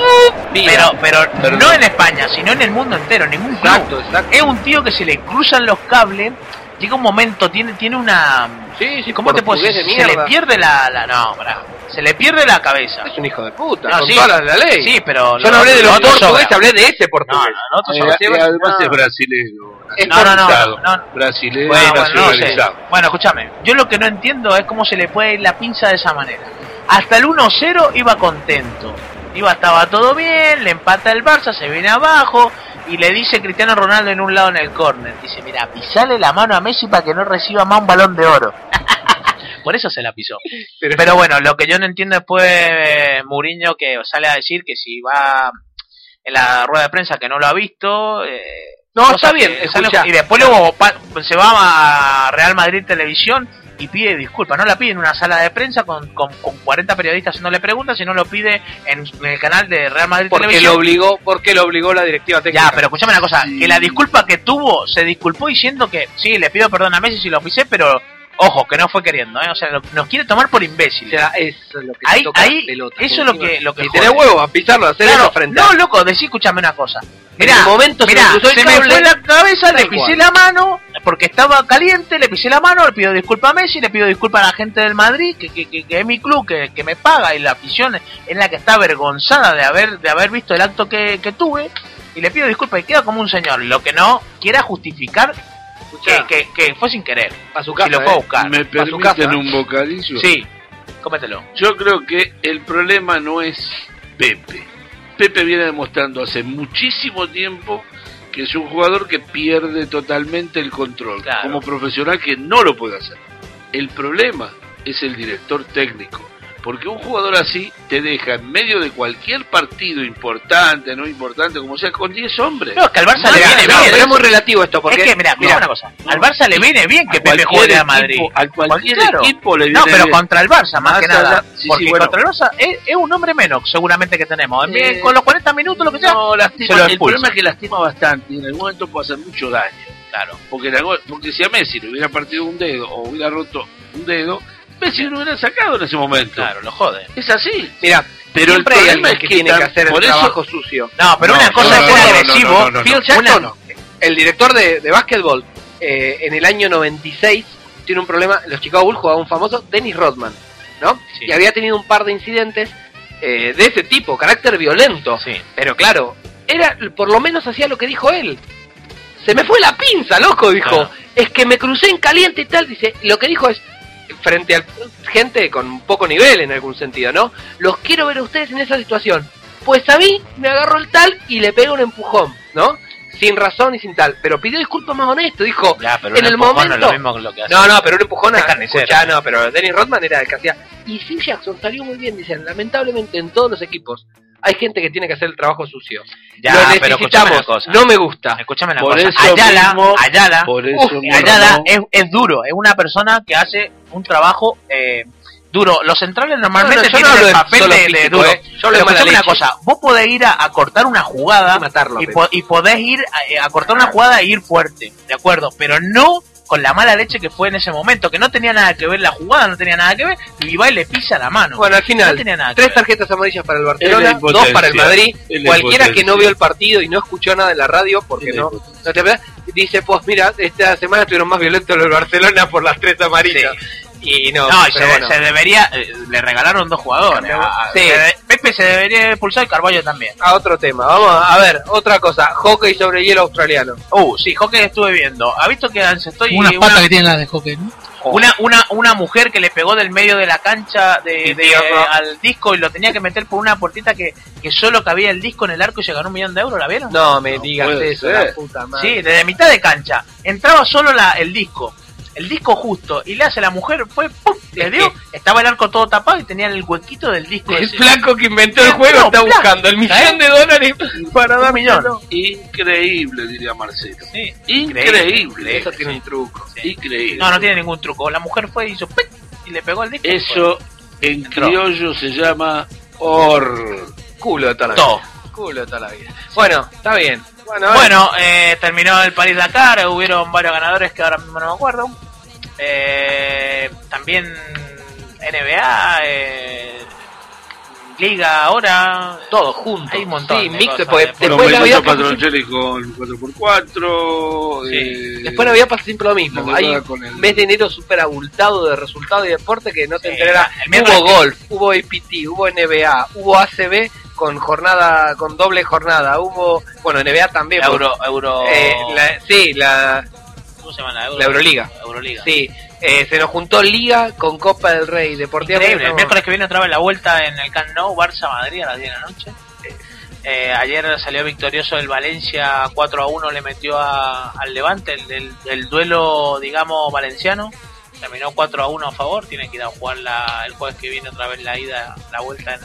vida. Pero, pero no en España, sino en el mundo entero, en ningún club. Exacto, exacto. Es un tío que se le cruzan los cables, llega un momento, tiene, tiene una... Sí, sí, ¿Cómo te puedo decir? de Se le pierde la... la no, pará. Se le pierde la cabeza. Es un hijo de puta, No, con sí. toda la, la ley. Sí, pero... Yo no hablé de los otros portugueses, hablé de ese portugués. No, no, Eh, somos- y además no. es brasilero. Es No, no, no, no, no. Brasilero, Bueno, bueno, no sé. nacionalizado. Bueno, escúchame. Yo lo que no entiendo es cómo se le puede ir la pinza de esa manera. Hasta el 1-0 iba contento. Iba, estaba todo bien, le empata el Barça, se viene abajo y le dice Cristiano Ronaldo en un lado en el córner. Dice, mira, pisale la mano a Messi para que no reciba más un balón de oro. Por eso se la pisó. Pero, bueno, lo que yo no entiendo después eh, Mourinho que sale a decir que si va en la rueda de prensa que no lo ha visto. eh, No, está bien, que y después luego pa- se va a Real Madrid Televisión y pide disculpas. No la pide en una sala de prensa con, con, con 40 periodistas haciéndole preguntas, sino lo pide en, en el canal de Real Madrid Porque Televisión. lo obligó, porque lo obligó la directiva técnica. Ya, pero escúchame una cosa, que la disculpa que tuvo, se disculpó diciendo que sí, le pido perdón a Messi si lo pisé, pero ojo, que no fue queriendo, ¿eh? o sea, lo- nos quiere tomar por imbéciles. O sea, eso es lo que ahí, toca ahí, pelota. eso es lo que, lo que Y tenés huevo a pisarlo, a hacer Claro, eso frente No, loco, decí, escúchame una cosa. En Mirá, el momento se mirá, el se me fue la cabeza, le pisé cual. la mano, porque estaba caliente, le pisé la mano, le pido disculpas a Messi, le pido disculpas a la gente del Madrid, que, que, que, que es mi club, que, que me paga, y la afición es la que está avergonzada de haber, de haber visto el acto que, que tuve, y le pido disculpas y queda como un señor. Lo que no quiera justificar que, que, que fue sin querer. A su casa, lo fue a eh. buscar. ¿Me su permiten casa. un bocadillo? Sí, cómetelo. Yo creo que el problema no es Pepe. Pepe viene demostrando hace muchísimo tiempo que es un jugador que pierde totalmente el control. Claro. Como profesional que no lo puede hacer. El problema es el director técnico. Porque un jugador así te deja en medio de cualquier partido importante, no importante, como sea, con 10 hombres. No, es que al Barça No, le no, viene no, bien. pero es muy relativo esto, porque- Es que, mira, mira, una cosa. Al Barça le viene bien que a Pepe juegue a equipo- Madrid. a cualquier Claro. equipo le No, viene pero bien. contra el Barça, más, Más que nada. sí, sí, porque bueno. contra el Barça es, es un hombre menos, seguramente, que tenemos. En- Eh, con los 40 minutos, lo que sea, No, se lastima, lo el problema es que lastima bastante y en algún momento puede hacer mucho daño. Claro. Porque, porque si a Messi le hubiera partido un dedo o hubiera roto un dedo, Messi lo hubiera sacado en ese momento. Claro, lo jode. Es así. Mira, Pero el siempre hay problema es que que tiene que hacer el por eso- trabajo sucio. No, pero No, una cosa no, es ser agresivo. no, no, no. Phil Una- Jackson, el director de, de básquetbol, eh, en el año 96 tiene un problema. Los Chicago Bulls jugaban un famoso Dennis Rodman, ¿no? Sí. Y había tenido un par de incidentes eh, de ese tipo, carácter violento. Sí. Pero claro, era por lo menos hacía lo que dijo él. Se me fue la pinza, loco, dijo. Claro. Es que me crucé en caliente y tal. Dice, lo que dijo es, frente a gente con poco nivel en algún sentido, ¿no? Los quiero ver a ustedes en esa situación. Pues a mí me agarró el tal y le pega un empujón, ¿no? Sin razón y sin tal. Pero pidió disculpas más honesto, dijo. Ya, pero en un el momento. no es lo mismo que lo que hace. No, no, pero un empujón a escuchá, no, pero Dennis Rodman era el que hacía. Y Phil Jackson salió muy bien, dicen. Lamentablemente en todos los equipos hay gente que tiene que hacer el trabajo sucio. Ya, Lo pero necesitamos. cosa. No me gusta. Escúchame una Por cosa. eso Ayala, mismo- Ayala, por eso uf, mismo Ayala no. es, es duro. Es una persona que hace un trabajo eh, duro. Los centrales normalmente No, no, yo no tienen hablo el de papel solo de, de físico, duro. eh. Yo hablo de Pero mala una leche. cosa. Vos podés ir a, a cortar una jugada Y matarlo, po- podés ir a, a cortar una jugada e ir fuerte, ¿de acuerdo? Pero no con la mala leche que fue en ese momento, que no tenía nada que ver la jugada, no tenía nada que ver, y va y le pisa la mano. Bueno, al final, no tenía nada tres tarjetas amarillas para el Barcelona, dos para el Madrid. Cualquiera que no vio el partido y no escuchó nada en la radio, porque no, no te verdad, dice, pues mira, esta semana estuvieron más violentos los Barcelona por las tres amarillas. Y no, No, se, bueno. se debería, eh, le regalaron dos jugadores. a- Sí. se de- Pepe se debería expulsar y Carballo también. A otro tema, vamos a, ver, otra cosa, hockey sobre hielo australiano. Uh, sí, hockey estuve viendo. ¿Ha visto que estoy Unas una, patas que tienen las de hockey, ¿no? una, una, una mujer que le pegó del medio de la cancha de, de- tío, no. al disco y lo tenía que meter por una puertita que, que solo cabía el disco en el arco y se ganó un millón de euros, ¿la vieron? No me digas puede eso, la puta madre. Sí, desde mitad de cancha. Entraba solo la, el disco. El disco justo. Y le hace la mujer, fue ¡pum! Les digo, estaba el arco todo tapado y tenían el huequito del disco. El ese. flaco que inventó el juego No, está buscando el millón de dólares para Un dar millón. Increíble, diría Marcelo. Sí, Increíble. Eso tiene un truco. Increíble. No, no tiene ningún truco. La mujer fue y hizo ¡pic! y le pegó el disco. Eso en criollo se llama or. Culo de toda la Todo. vida. Culo de toda la vida. Bueno, está bien. Bueno, eh, terminó el París Dakar, hubieron varios ganadores que ahora mismo no me acuerdo. Eh, también NBA, eh, Liga ahora, todo junto. Hay un montón. Sí, de mixto, cosas, porque de- después Los la con 4x4. eh, Después la había pasado siempre lo mismo. Hay un el- mes de enero súper abultado de resultados y deporte que no te Sí, enterarás. Hubo que- golf, hubo APT, hubo NBA, hubo ACB con jornada, con doble jornada, hubo, bueno, NBA también. La Euro, Euro, eh, la- sí, la, ¿cómo se llama la Euro? la Euroliga. Euroliga. Sí, eh, se nos juntó Liga con Copa del Rey, Deportiva. Increíble. El miércoles que viene otra vez la vuelta en el Camp Nou, Barça Madrid a las 10 de la noche. Eh, ayer salió victorioso el Valencia 4 a 1, le metió a- al Levante el, el- el duelo, digamos, valenciano. Terminó 4 a 1 a favor. Tiene que ir a jugar la- el jueves que viene otra vez la ida, la vuelta en,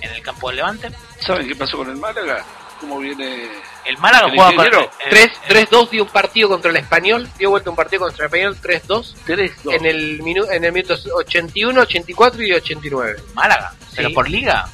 en el campo del Levante. ¿Saben qué pasó con el Málaga? ¿Cómo viene El Málaga el juega con. ingeniero? 3 3-2 dio un partido contra el Español, dio vuelta un partido contra el Español 3-2 3-2. en el minu en el minuto 81, 84 y 89. Málaga, pero Sí. por liga.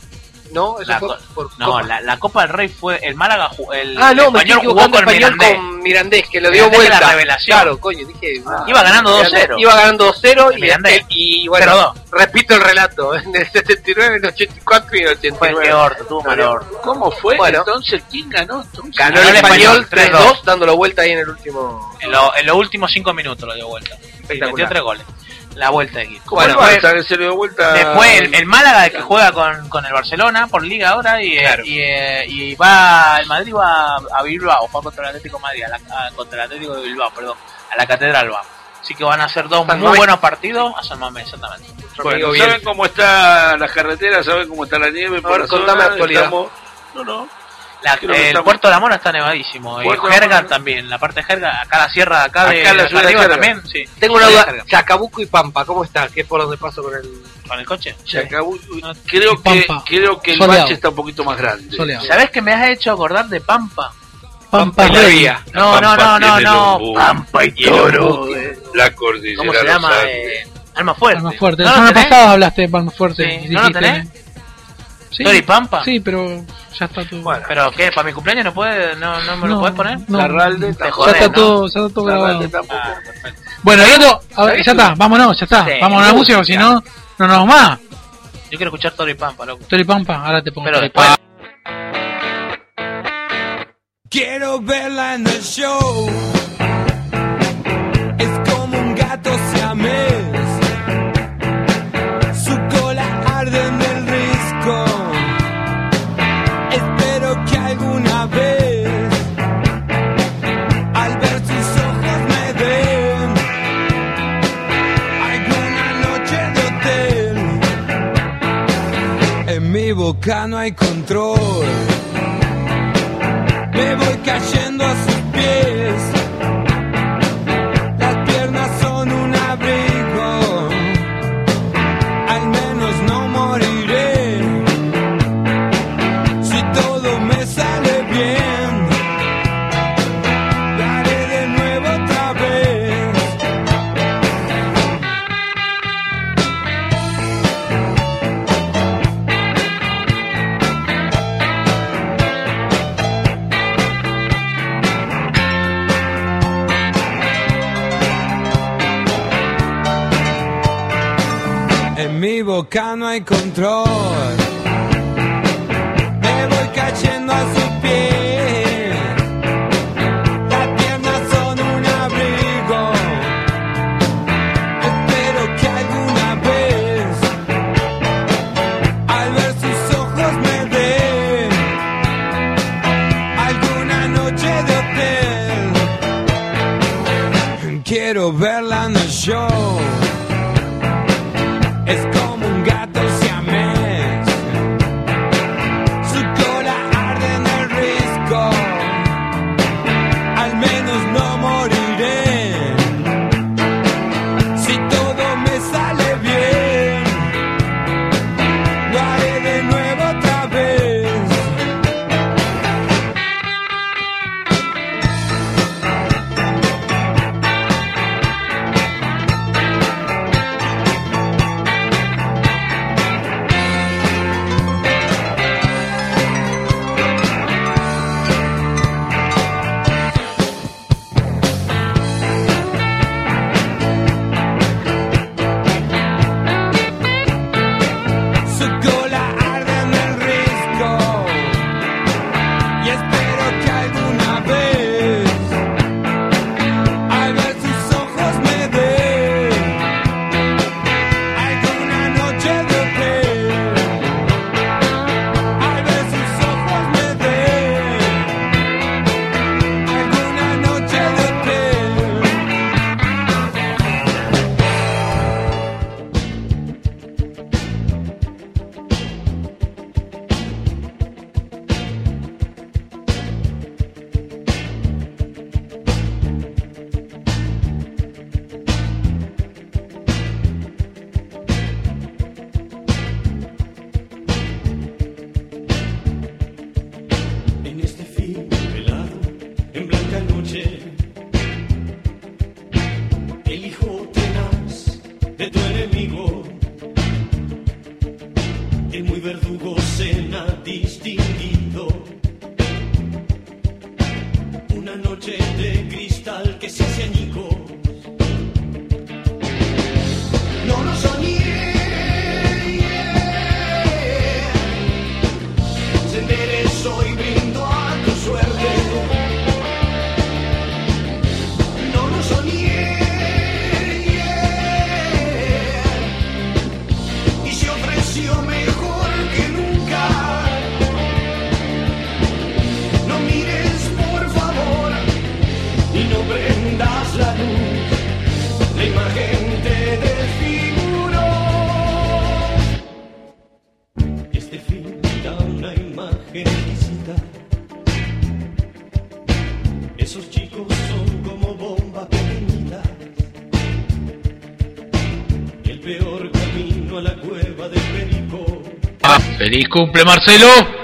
No, eso La fue por No, Copa. la, la Copa del Rey fue el Málaga, el, Ah, no, el me español jugó con español Mirandés. con Mirandés, que lo dio Mirandés de la vuelta. revelación. Claro, coño, dije. ah, Iba ganando Mirandés 2-0. Iba ganando 2-0 y, Mirandés. y, y bueno, 0-2. repito el relato, en el 79, en el 84 y en el Fue 89. que orto, Salió. orto. ¿Cómo fue? Bueno. Entonces, ¿quién ganó? Entonces? Ganó el el español Español 3-2, dándolo vuelta ahí en el último. En, lo- en los últimos 5 minutos lo dio vuelta. Y metió 3 goles. La vuelta de aquí. ¿Cómo Bueno, el fue- Barça, que se le dio vuelta? Después el, el Málaga que juega con, con el Barcelona por liga ahora y, eh, Claro. y, eh, y va el Madrid va a Bilbao, juega contra el Atlético de Madrid, a la- a- contra el Atlético de Bilbao, perdón, a la Catedral va. Así que van a ser dos San muy buenos partidos a San Mamés, exactamente. Bueno, ¿saben cómo está las carreteras? ¿Saben cómo está la nieve? por contame actualidad. Estamos- No, no. La- el puerto de la Mora está nevadísimo. Y Jerga también, la parte de Jerga, acá la sierra de acá, de, la de arriba también, sí. Tengo una duda. Chacabuco y Pampa, ¿cómo está? ¿Qué es por donde paso con el...? ¿Con el coche? Chacabuco. Creo Y que, creo que el Soleado. bache está un poquito más grande. Soleado. ¿Sabés que me has hecho acordar de Pampa? Pampa vía. No, no, no, no, no. Pampa y Toro. La cordillera. ¿Cómo se llama? Eh, Alma Fuerte. Palma Fuerte. ¿No La semana pasada hablaste de Palma Fuerte. ¿no lo dijiste- tenés? Sí, ¿Tori Pampa? Sí, pero ya está todo. Bueno, ¿Pero qué? ¿Para mi cumpleaños no puede, no, no me lo No, puedes poner? no. Larralde, Te ya está ¿no? todo, ya está todo grabado. Ah. Bueno, el otro, a ver, ya está, vámonos, ya está. Sí, Vamos a la música, si no, no nos vamos más. Yo quiero escuchar Tori Pampa, loco. Tori Pampa, ahora te pongo Pero después. Quiero verla en el show. Es como un gato siamés. Boca no hay control. No hay control. Me voy cayendo a sus pies. Las piernas son un abrigo. Espero que alguna vez, al ver sus ojos, me den alguna noche de hotel. Quiero verla en el show. ¡Feliz cumple, Marcelo!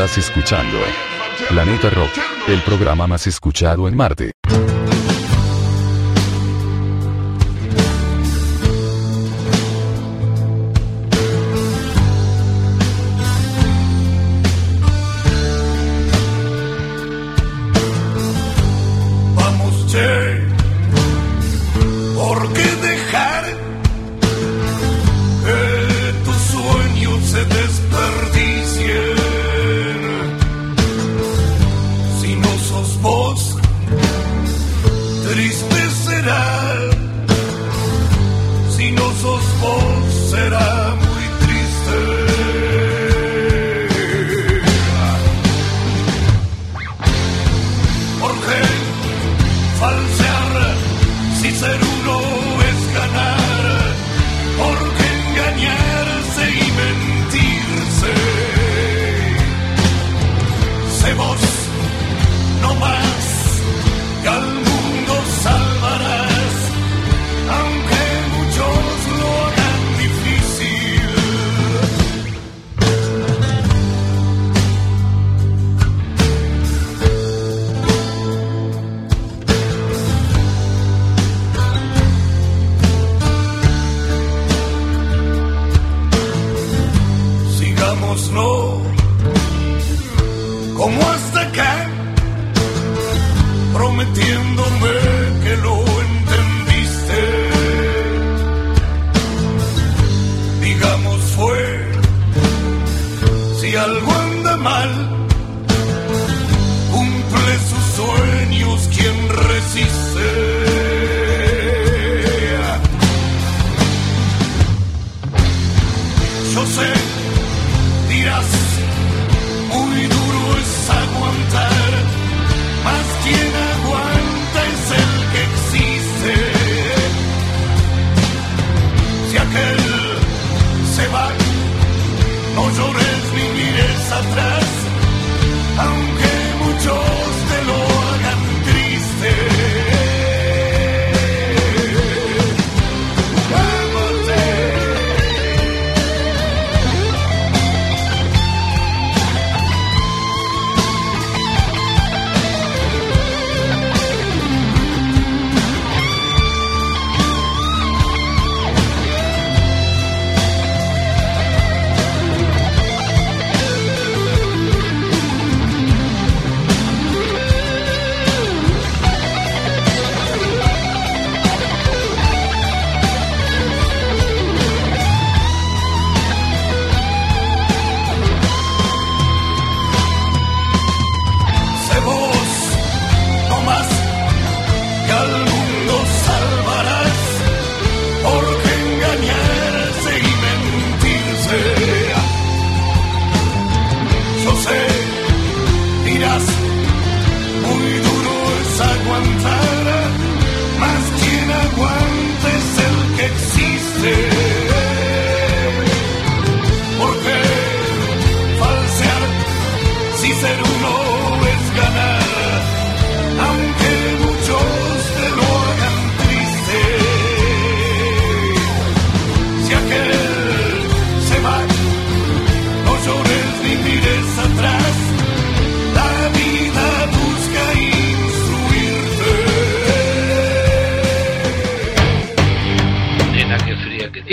Estás escuchando Planeta Rock, el programa más escuchado en Marte.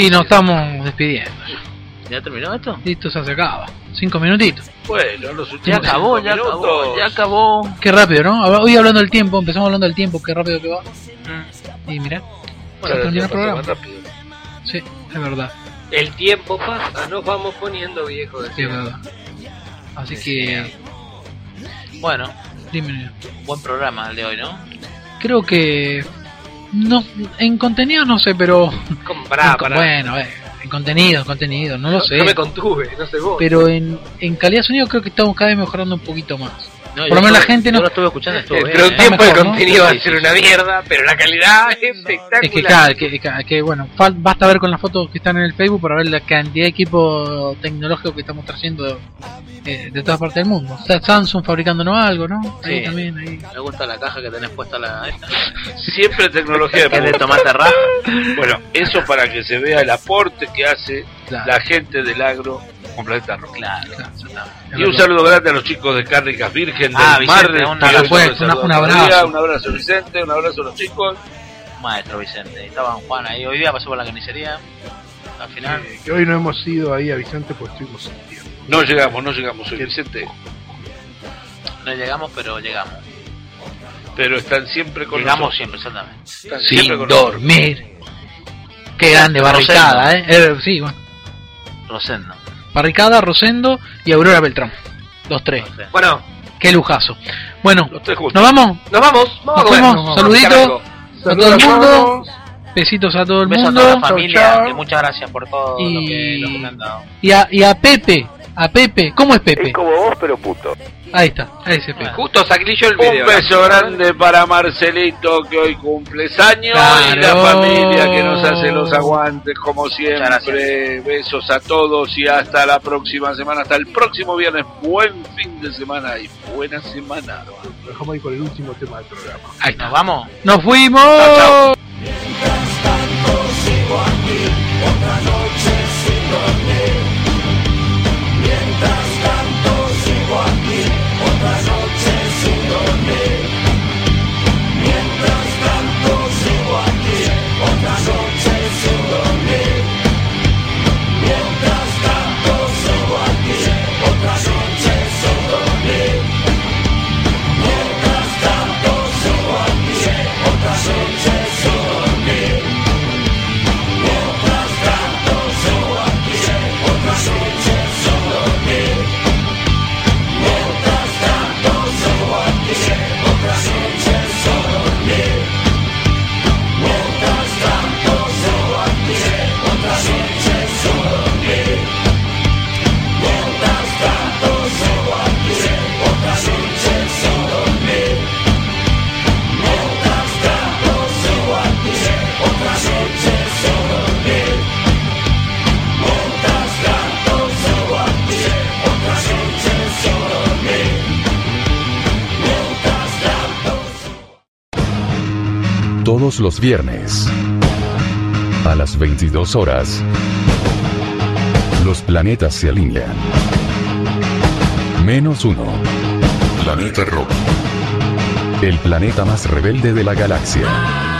Y nos estamos despidiendo. ¿Ya terminó esto? Listo, se acaba. Cinco minutitos. Bueno, los Ya últimos acabó, cinco ya minutos. acabó, ya acabó. Qué rápido, ¿no? Hoy hablando del tiempo, empezamos hablando del tiempo, qué rápido que va. Y mira, Bueno, se el programa. rápido. Sí, es verdad, El tiempo pasa, nos vamos poniendo viejos. es verdad. Así que, Bueno, dime, buen programa el de hoy, ¿no? creo que no en contenido no sé, pero pará, en- pará. bueno, eh, en contenido, en contenido, no lo sé. No me contuve, no sé vos. pero en, en calidad de sonido creo que estamos cada vez mejorando un poquito más. No, Por lo menos la gente no Yo lo estuve escuchando, estuvo bien. Pero un ¿eh? tiempo el ¿no? contenido va a ser una mierda, pero la calidad es espectacular. Es que, claro, que, que- que, bueno, basta ver con las fotos que están en el Facebook para ver la cantidad de equipo tecnológico que estamos trayendo eh, de todas partes del mundo. O sea, Samsung fabricándonos algo, ¿no? Ahí Sí. también, ahí. Me gusta la caja que tenés puesta la esta. Siempre tecnología de de tomate raja. Bueno, eso para que se vea el aporte que hace Claro. la gente del agro con Planeta Rock. Claro, Y un saludo grande a los chicos de Cárnicas Virgen Ah, del Vicente, Mar. un abrazo. Pues, saludos un abrazo. Un abrazo Vicente, un abrazo a los chicos. Maestro Vicente. Estaban Juan ahí. Hoy día pasó por la carnicería. Al final. Eh, que hoy no hemos ido ahí a Vicente pues estuvimos tiempo. No llegamos, no llegamos hoy, Vicente. No llegamos, pero llegamos. Pero están siempre con Llegamos nosotros. siempre, exactamente. Están siempre Sin con dormir. Qué grande barricada, ¿eh? Eh, Sí, bueno. Rosendo. Barricada, Rosendo y Aurora Beltrán. Los tres. Bueno, Qué lujazo. Bueno, Los tres juntos. ¿nos vamos? nos vamos. Nos Saluditos a todo el mundo. Besitos a todo el beso mundo. a toda la familia. muchas gracias por todo Y- lo, que, lo que me han dado. Y a, y a Pepe. A Pepe. ¿Cómo es Pepe? Es como vos, pero puto. Ahí está, ASP. Justo saquillo el Un video. beso grande para Marcelito que hoy cumples años y la familia que nos hace los aguantes como siempre. Besos a todos y hasta la próxima semana, hasta el próximo viernes. Buen fin de semana y buena semana. Lo dejamos ahí con el último tema del programa. Ahí está. ¿Nos vamos? ¡Nos fuimos! sigo aquí, otra noche sin dormir. Mientras tanto sigo aquí, otra noche Todos los viernes. A las 22 horas. Los planetas se alinean. Menos uno. Planeta Rock. El planeta más rebelde de la galaxia.